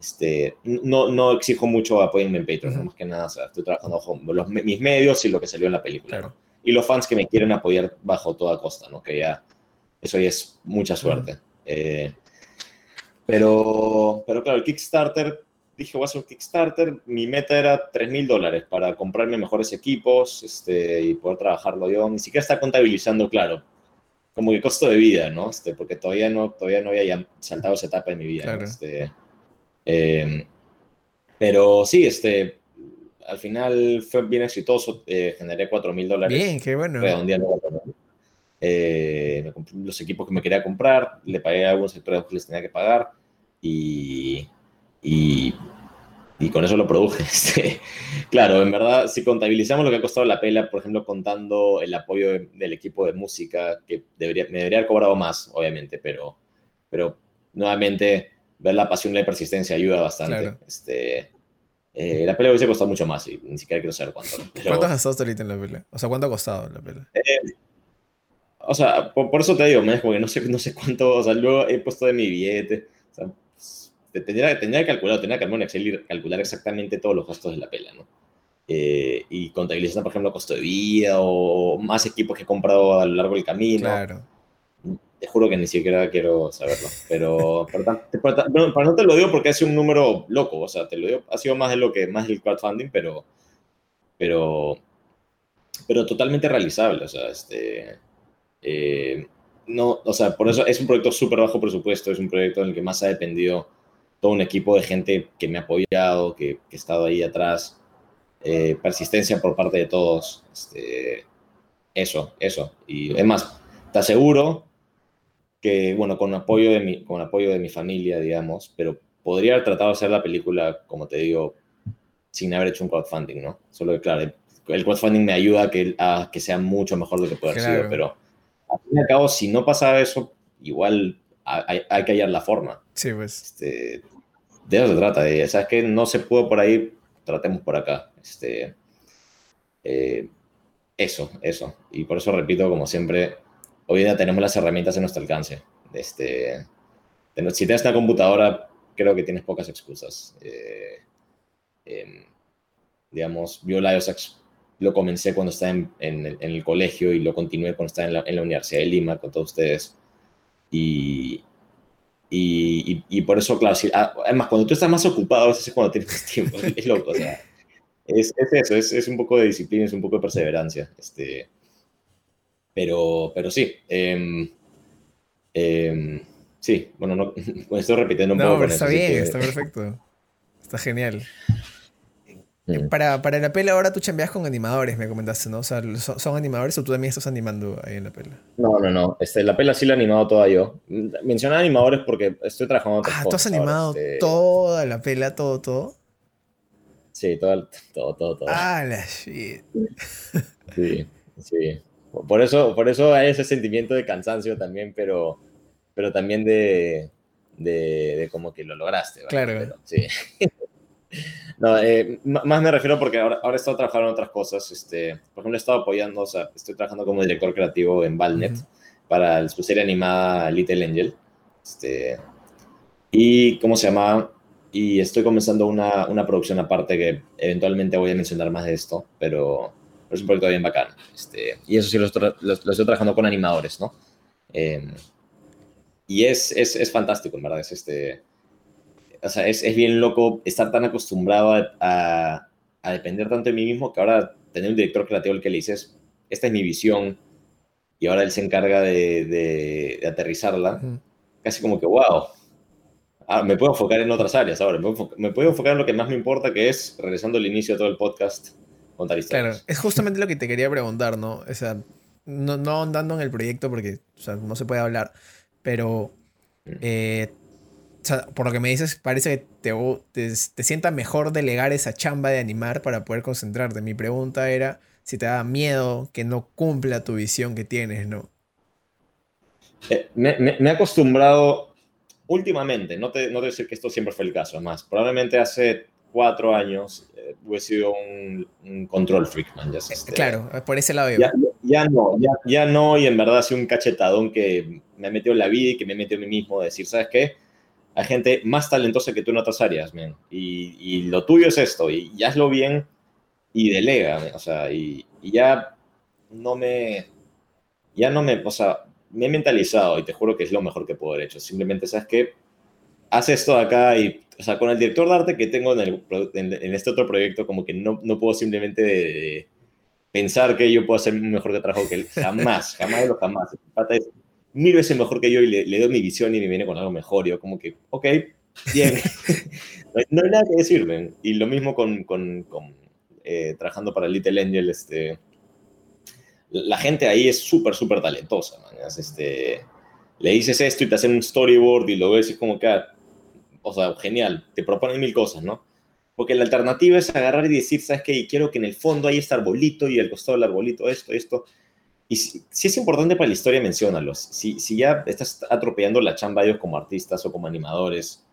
este, no, no exijo mucho apoyo en Patreon, más que nada, o sea, estoy trabajando con los, mis medios y lo que salió en la película, Y los fans que me quieren apoyar bajo toda costa, ¿no? Que ya, eso ya es mucha suerte. Eh, pero, pero claro, el Kickstarter dije, voy a hacer un Kickstarter, mi meta era 3 mil dólares para comprarme mejores equipos este, y poder trabajarlo yo. Ni siquiera está contabilizando, claro, como que costo de vida, ¿no? Este, porque todavía no, todavía no había saltado esa etapa de mi vida. Este, em, pero sí, este, al final fue bien exitoso, eh, generé 4 mil dólares. Bien, qué bueno. Eh, me compré los equipos que me quería comprar, le pagué a algunos sectores que les tenía que pagar y y, y con eso lo produje. Este, claro, en verdad, si contabilizamos lo que ha costado la pela, por ejemplo, contando el apoyo del equipo de música, que debería, me debería haber cobrado más, obviamente, pero, pero nuevamente ver la pasión y la persistencia ayuda bastante. Este, eh, la pelea hubiese costado mucho más y ni siquiera quiero saber cuánto. ¿Cuánto has gastado ahorita en la pelea? O sea, ¿cuánto ha costado en la pelea? Eh, o sea, por, eso te digo, me como que no sé, no sé cuánto, o sea, luego he puesto de mi billete, o sea, tendría, tendría que calcular, tendría que armar un Excel y calcular exactamente todos los gastos de la pela, ¿no? Eh, y contabilizando, por ejemplo, costo de vida o más equipos que he comprado a lo largo del camino. Claro. Te juro que ni siquiera quiero saberlo. Pero, para no te lo digo porque ha sido un número loco. O sea, te lo digo, ha sido más de lo que, más del crowdfunding, pero, pero, pero totalmente realizable. O sea, este, eh, no, o sea, por eso es un proyecto súper bajo presupuesto, es un proyecto en el que más ha dependido todo un equipo de gente que me ha apoyado, que, que ha estado ahí atrás, eh, persistencia por parte de todos, este, eso, eso. Y es más, te aseguro que, bueno, con apoyo de mi, con apoyo de mi familia, digamos, pero podría haber tratado de hacer la película, como te digo, sin haber hecho un crowdfunding, ¿no? Solo que, claro, el crowdfunding me ayuda a que, a que sea mucho mejor de lo que puede haber sido, pero al fin y al cabo, si no pasaba eso, igual hay, hay que hallar la forma. Sí, pues. Este, de eso se trata. De, ¿Sabes que No se pudo por ahí, tratemos por acá. Este, eh, eso, eso. Y por eso repito, como siempre, hoy día tenemos las herramientas en nuestro alcance. Este, si tienes una computadora, creo que tienes pocas excusas. Eh, em, digamos, yo la lo comencé cuando estaba en, en, el colegio y lo continué cuando estaba en la, en la Universidad de Lima con todos ustedes. Y, Y, y, por eso, claro, ah, además, cuando tú estás más ocupado, a es cuando tienes tiempo. Es loco, o sea. Es, es eso, es, es, un poco de disciplina, es un poco de perseverancia. Este, pero, pero sí. Eh, sí, bueno, no, estoy repitiendo un no, poco. Pero está bien, está perfecto. Está genial. Mm. Para, para la pela ahora tú chambeas con animadores, me comentaste, ¿no? O sea, ¿son, animadores o tú también estás animando ahí en la pela? No, no, no. Este, la pela sí la he animado toda yo. Mencioné animadores porque estoy trabajando ah, ¿tú has animado este toda la pela, todo, todo? Sí, todo, todo, todo, todo. Ah, la shit. Sí, sí. Por eso, por eso hay ese sentimiento de cansancio también, pero, pero también de, de, como que lo lograste. Claro. sí. No, eh, más me refiero porque ahora, ahora he estado trabajando en otras cosas. Este, por ejemplo, he estado apoyando, o sea, estoy trabajando como director creativo en Valnet para su serie animada Little Angel. Este, y, ¿cómo se llama? Y estoy comenzando una, una producción aparte que eventualmente voy a mencionar más de esto, pero, es un proyecto bien bacán. Este, y eso sí lo, estoy, lo, estoy trabajando con animadores, ¿no? Em, y es, es, es, fantástico, en verdad. Es este o sea, es, es, bien loco estar tan acostumbrado a, a, depender tanto de mí mismo que ahora tener un director creativo al que le dices, esta es mi visión, y ahora él se encarga de, de, aterrizarla, casi como que, wow, ah, me puedo enfocar en otras áreas ahora, me puedo, enfocar, en lo que más me importa, que es, regresando al inicio de todo el podcast, contar historias. Claro, es justamente lo que te quería preguntar, ¿no? O sea, no, no andando en el proyecto porque o sea, no se puede hablar, pero mm. eh, o sea, por lo que me dices, parece que te, te, te, sienta mejor delegar esa chamba de animar para poder concentrarte. Mi pregunta era si te da miedo que no cumpla tu visión que tienes, ¿no? Eh, me, me, he acostumbrado últimamente, no te, no te decir que esto siempre fue el caso, además, probablemente hace cuatro años eh, he sido un, control freak, man. Ya este, claro, por ese lado. Ya, ya, no, ya, ya no, y en verdad ha sido un cachetadón que me ha metido en la vida y que me ha metido a mí mismo, de decir, ¿sabes qué? hay gente más talentosa que tú en otras áreas, man. Y, y, lo tuyo es esto, y, ya hazlo bien y delega, o sea, y, y, ya no me, ya no me, o sea, me he mentalizado y te juro que es lo mejor que puedo haber hecho. Simplemente, ¿sabes qué? Haz esto acá y, o sea, con el director de arte que tengo en, el, en, este otro proyecto, como que no, no puedo simplemente pensar que yo puedo hacer mejor que trabajo que él. Jamás, jamás de lo jamás mil veces mejor que yo y le, doy mi visión y me viene con algo mejor. Yo como que, ok, bien. no, hay, nada que decirle. Y lo mismo con, con, con eh, trabajando para Little Angel, este, la gente ahí es súper, súper talentosa. Man. Este, le dices esto y te hacen un storyboard y lo ves y es como que, ah, o sea, genial, te proponen mil cosas, ¿no? Porque la alternativa es agarrar y decir, ¿sabes qué? Quiero que en el fondo haya este arbolito y al costado del arbolito esto, esto. Y si, es importante para la historia, menciónalos. Si, si ya estás atropellando la chamba ellos como artistas o como animadores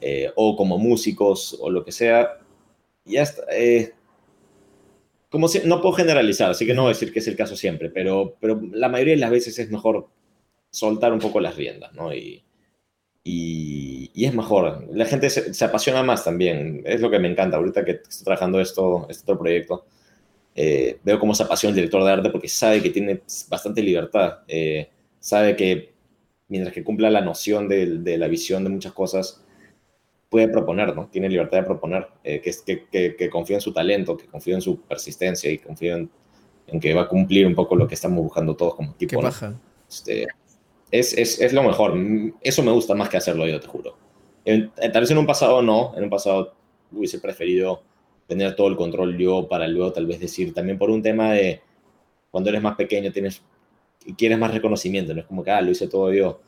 eh, o como músicos o lo que sea, ya está. Eh, como si, no puedo generalizar, así que no voy a decir que es el caso siempre, pero, pero la mayoría de las veces es mejor soltar un poco las riendas, ¿no? Y, y, y es mejor. La gente se, se, apasiona más también. Es lo que me encanta. Ahorita que estoy trabajando esto, este otro proyecto, eh, veo cómo se apasiona el director de arte porque sabe que tiene bastante libertad, eh, sabe que mientras que cumpla la noción de, la visión de muchas cosas, puede proponer, ¿no? Tiene libertad de proponer, eh, que, que, que, confía en su talento, que confía en su persistencia y confía en, que va a cumplir un poco lo que estamos buscando todos como equipo. ¿no? Este, es, es, es, lo mejor. Eso me gusta más que hacerlo yo, te juro. tal vez en un pasado no, en un pasado hubiese preferido tener todo el control yo para luego tal vez decir, también por un tema de cuando eres más pequeño tienes quieres más reconocimiento, no es como que, ah, lo hice todo yo.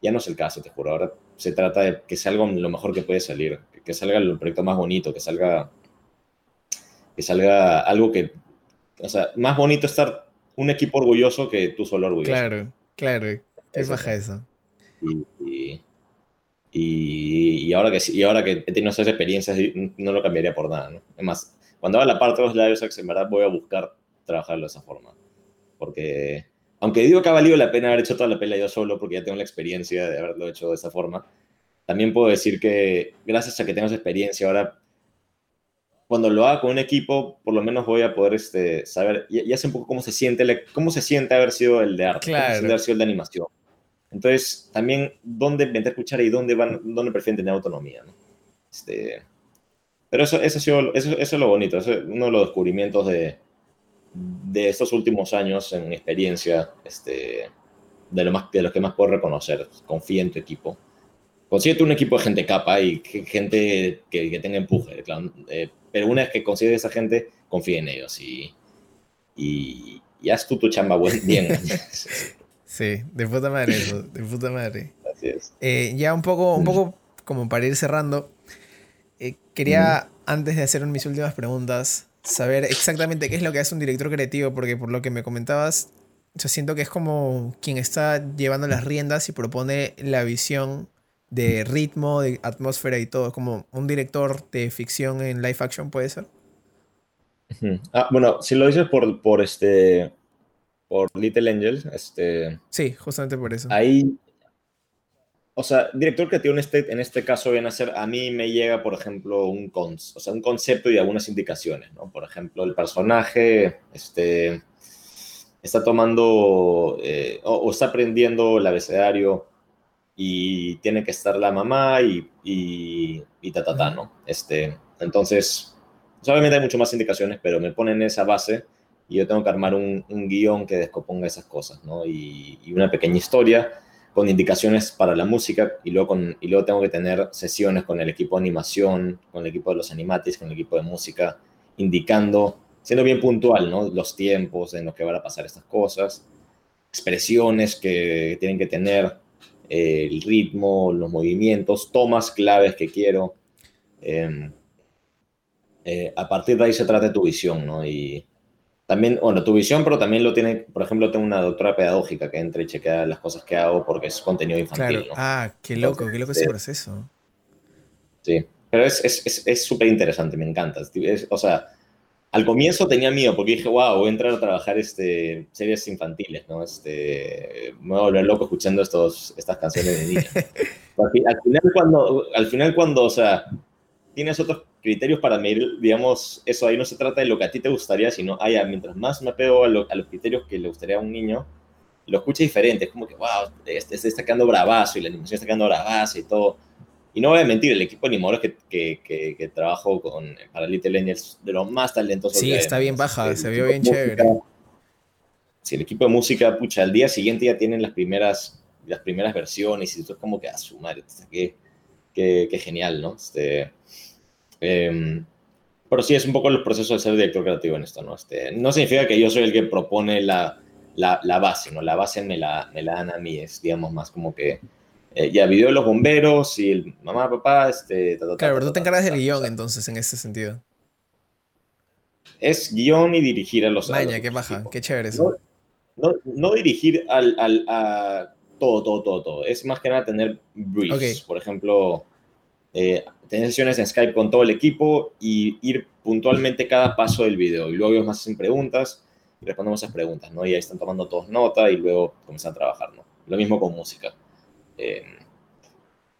Ya no es el caso, te juro. Ahora se trata de que salga lo mejor que puede salir, que salga el proyecto más bonito, que salga, que salga algo que, o sea, más bonito estar un equipo orgulloso que tú solo orgulloso. Claro, claro, es baja eso. y, y, y, ahora que, y ahora que he tenido esas experiencias, no lo cambiaría por nada. ¿no? Es más, cuando haga la parte de los labios, en verdad voy a buscar trabajarlo de esa forma. Porque, aunque digo que ha valido la pena haber hecho toda la pelea yo solo, porque ya tengo la experiencia de haberlo hecho de esa forma, también puedo decir que gracias a que tengo esa experiencia, ahora cuando lo haga con un equipo, por lo menos voy a poder este, saber, ya, sé un poco cómo se siente, cómo se siente haber sido el de arte, claro. haber sido el de animación Entonces, también, ¿dónde meter cuchara y dónde, van, dónde prefieren tener autonomía? ¿no? Este, pero eso, eso, ha sido, eso, eso es lo bonito, es uno de los descubrimientos de, de estos últimos años en mi experiencia, este, de, lo más, de los que más puedo reconocer. Confía en tu equipo. Consíguete un equipo de gente capa y gente que, que tenga empuje. Eh, pero una vez que consigues esa gente, confía en ellos y, y, y haz tú tu chamba bien. sí, de puta madre eso, de puta madre. Así es. Eh, ya un poco, un poco como para ir cerrando, eh, quería, antes de hacer mis últimas preguntas, saber exactamente qué es lo que hace un director creativo, porque por lo que me comentabas, yo siento que es como quien está llevando las riendas y propone la visión de ritmo, de atmósfera y todo, como un director de ficción en live action, ¿puede ser? Ah, bueno, si lo dices por, por este por Little Angels, este Sí, justamente por eso. Ahí o sea, director creativo en este, en este caso viene a ser, a mí me llega, por ejemplo, un, o sea, un concepto y algunas indicaciones, ¿no? Por ejemplo, el personaje este, está tomando eh, o, está aprendiendo el abecedario y tiene que estar la mamá y, y, y ta, ta, ta, ¿no? Este, entonces, obviamente hay mucho más indicaciones, pero me ponen esa base y yo tengo que armar un, un guion que descomponga esas cosas, ¿no? Y, y una pequeña historia con indicaciones para la música y luego, con, y luego tengo que tener sesiones con el equipo de animación, con el equipo de los animatis, con el equipo de música, indicando, siendo bien puntual, ¿no? Los tiempos en los que van a pasar estas cosas, expresiones que tienen que tener, eh, el ritmo, los movimientos, tomas claves que quiero. Em, eh, a partir de ahí se trata de tu visión, ¿no? Y, también, bueno, tu visión, pero también lo tiene, por ejemplo, tengo una doctora pedagógica que entra y chequea las cosas que hago porque es contenido infantil. Claro. Ah, qué loco, qué loco ese proceso. Sí, pero es súper es, interesante, me encanta. o sea, al comienzo tenía miedo porque dije, wow, voy a entrar a trabajar este, series infantiles, ¿no? Este, me voy a volver loco escuchando estos, estas canciones de niña. al, final, cuando, al final, cuando, o sea, tienes otros criterios para medir, digamos, eso ahí no se trata de lo que a ti te gustaría, sino, ah, mientras más me apego a, los criterios que le gustaría a un niño, lo escucha diferente, es como que, wow, este, este, está quedando bravazo y la animación está quedando bravazo y todo. Y no voy a mentir, el equipo de animadores que, que, que, trabajo con, para Little Angels, de los más talentosos. Sí, está bien baja, se vio bien chévere. Sí, el equipo de música, pucha, al día siguiente ya tienen las primeras, las primeras versiones y esto es como que, a su madre, qué, qué, qué genial, ¿no? Este, Em, pero sí es un poco el proceso de ser director creativo en esto, ¿no? Este, no significa que yo soy el que propone la, la, la base, ¿no? La base me la, me la dan a mí, es, digamos, más como que eh, ya video de los bomberos y el mamá, papá, este... claro, pero tú te encargas del guion, entonces, en ese sentido. Es guion y dirigir a los... Vaya, qué baja, qué chévere eso. No, no, dirigir al, al, a todo, todo, todo, todo. Es más que nada tener briefs. Por ejemplo, eh, tener sesiones en Skype con todo el equipo y ir puntualmente cada paso del video. Y luego ellos más hacen preguntas y respondemos esas preguntas, ¿no? Y ahí están tomando todos nota y luego comienzan a trabajar, ¿no? Lo mismo con música. Eh,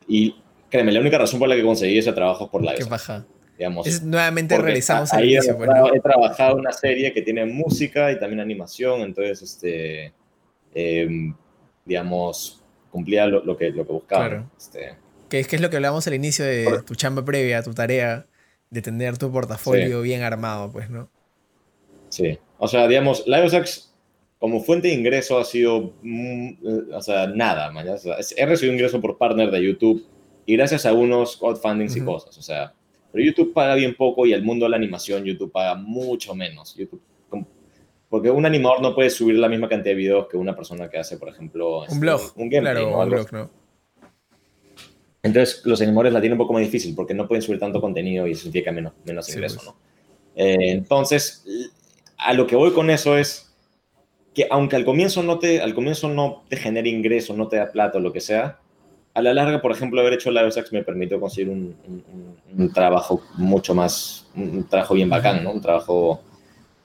y créeme, la única razón por la que conseguí ese trabajo es por la Qué baja. Digamos, nuevamente realizamos ahí el pues, he, trabajado una serie que tiene música y también animación, entonces, este, em, digamos, cumplía lo, que, lo que buscaba. Claro. Este, que es, que es lo que hablábamos al inicio de tu chamba previa, tu tarea, de tener tu portafolio bien armado, pues, ¿no? Sí. O sea, digamos, LiveSax como fuente de ingreso ha sido, mm, o sea, nada, he recibido ingreso por partner de YouTube y gracias a unos crowdfundings y cosas, o sea, pero YouTube paga bien poco y el mundo de la animación YouTube paga mucho menos. YouTube, porque un animador no puede subir la misma cantidad de videos que una persona que hace, por ejemplo, un blog, un gameplay, claro, un blog, ¿no? Entonces, los animadores la tienen un poco más difícil porque no pueden subir tanto contenido y eso significa menos, menos ingreso, pues. ¿no? Eh, entonces, a lo que voy con eso es que aunque al comienzo no te, al comienzo no te genere ingreso, no te da plata o lo que sea, a la larga, por ejemplo, haber hecho LiveSax me permitió conseguir un, un, trabajo mucho más, un trabajo bien bacán, ¿no? Un trabajo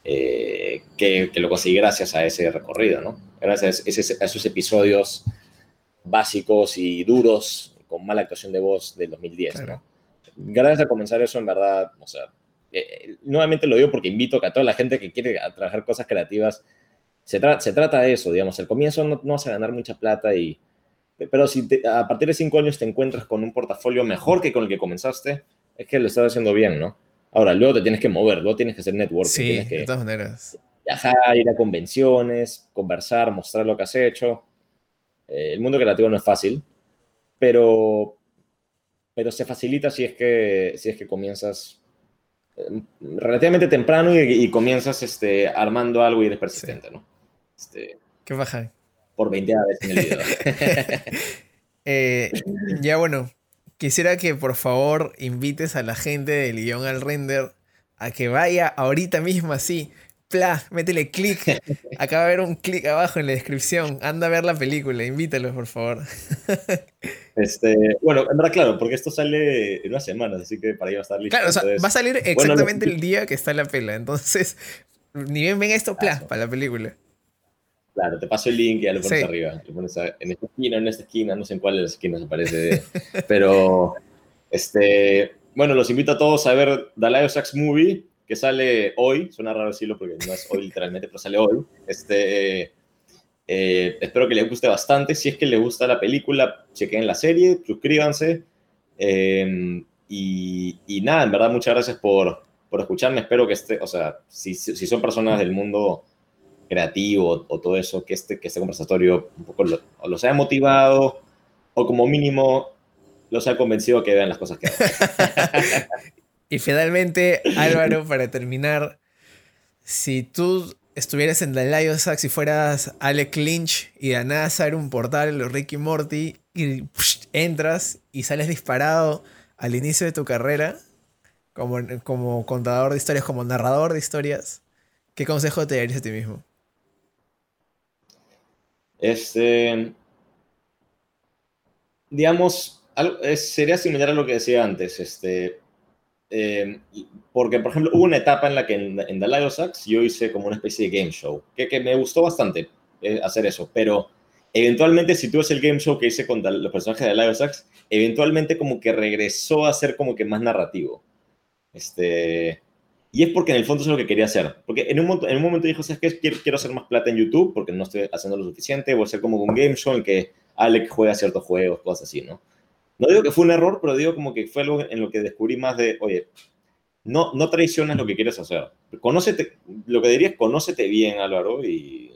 eh, que, que, lo conseguí gracias a ese recorrido, ¿no? Gracias a, a esos episodios básicos y duros con mala actuación de voz del 2010. Gracias a comenzar eso, en verdad, o sea, eh, nuevamente lo digo porque invito a toda la gente que quiere trabajar cosas creativas, se, se trata de eso, digamos, al comienzo no, no vas a ganar mucha plata y, pero si a partir de cinco años te encuentras con un portafolio mejor que con el que comenzaste, es que lo estás haciendo bien, ¿no? Ahora, luego te tienes que mover, luego tienes que hacer networking. Sí, tienes que de todas maneras. Viajar, ir a convenciones, conversar, mostrar lo que has hecho. Eh, el mundo creativo no es fácil, pero, pero se facilita si es que, si es que comienzas eh, relativamente temprano y, comienzas este, armando algo y eres persistente, ¿no? Este, Qué baja. Por 20 veces en el video. Eh, ya bueno, quisiera que por favor invites a la gente del guion al render a que vaya ahorita mismo así. Pla, métele clic. Acá va a haber un clic abajo en la descripción. Anda a ver la película, invítalos, por favor. Este, bueno, en verdad, claro, porque esto sale en unas semanas, así que para ahí va a estar listo. Claro, o sea, va a salir exactamente el día que está la pela. Entonces, ni bien ven esto, pla, para la película. Claro, te paso el link y ya lo pones arriba. Lo pones en esta esquina, en esta esquina, no sé en cuál de las esquinas aparece. pero, este, bueno, los invito a todos a ver Dalayo Sax Movie, que sale hoy. Suena raro decirlo porque no es hoy literalmente, pero sale hoy. Este, eh, espero que les guste bastante. Si es que les gusta la película, chequen la serie, suscríbanse. Em, y, y, nada, en verdad, muchas gracias por, por escucharme. Espero que esté, o sea, si, si son personas del mundo creativo o todo eso, que este, que este conversatorio un poco los haya motivado o como mínimo los haya convencido que vean las cosas que y finalmente, Álvaro, para terminar, si tú estuvieras en The Lion Sax y fueras Alec Lynch y de nada sale un portal o Ricky Morty y entras y sales disparado al inicio de tu carrera como, como contador de historias, como narrador de historias, ¿qué consejo te darías a ti mismo? Este, digamos, sería similar a lo que decía antes, este, em, porque, por ejemplo, hubo una etapa en la que en, en The Lion Sax yo hice como una especie de game show, que, que me gustó bastante eh, hacer eso, pero eventualmente si tú ves el game show que hice con los personajes de Lion Sax, eventualmente como que regresó a ser como que más narrativo. Este, y es porque en el fondo es lo que quería hacer. Porque en un, en un momento dijo, ¿sabes qué? Quiero, quiero hacer más plata en YouTube porque no estoy haciendo lo suficiente. Voy a hacer como un game show en que Alec juega ciertos juegos, cosas así, ¿no? No digo que fue un error, pero digo como que fue algo en lo que descubrí más de, oye, no, no traiciones lo que quieres hacer. Conócete, lo que diría es conócete bien, Álvaro, y,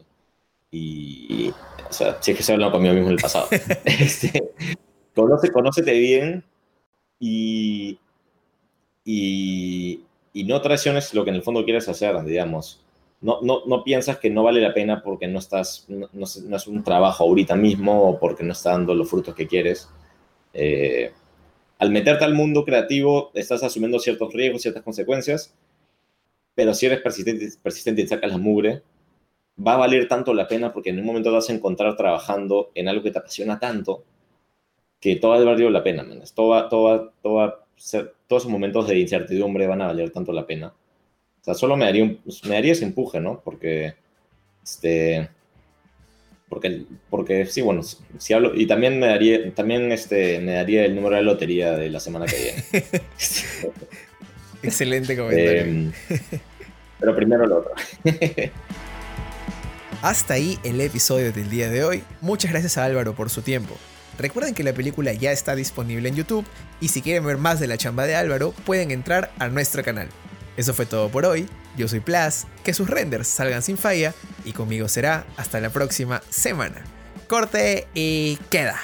y o sea, si es que se hablado conmigo mismo en el pasado. este, conoce, conócete bien y, y y no traiciones lo que en el fondo quieres hacer, digamos. No, no, no piensas que no vale la pena porque no, estás, no, no, es un trabajo ahorita mismo o porque no está dando los frutos que quieres. Eh, al meterte al mundo creativo, estás asumiendo ciertos riesgos, ciertas consecuencias, pero si eres persistente, persistente y sacas la mugre, va a valer tanto la pena porque en un momento vas a encontrar trabajando en algo que te apasiona tanto que todo va a valer la pena, man. Todo va, todo, todo todos esos momentos de incertidumbre van a valer tanto la pena. O sea, solo me daría, me daría ese empuje, ¿no? Porque, este, porque, porque sí, bueno, si hablo, y también me daría, también este, me daría el número de lotería de la semana que viene. Excelente comentario. Em, pero primero lo otro. Hasta ahí el episodio del día de hoy. Muchas gracias a Álvaro por su tiempo. Recuerden que la película ya está disponible en YouTube y si quieren ver más de la chamba de Álvaro pueden entrar a nuestro canal. Eso fue todo por hoy, yo soy Plas, que sus renders salgan sin falla y conmigo será hasta la próxima semana. Corte y queda.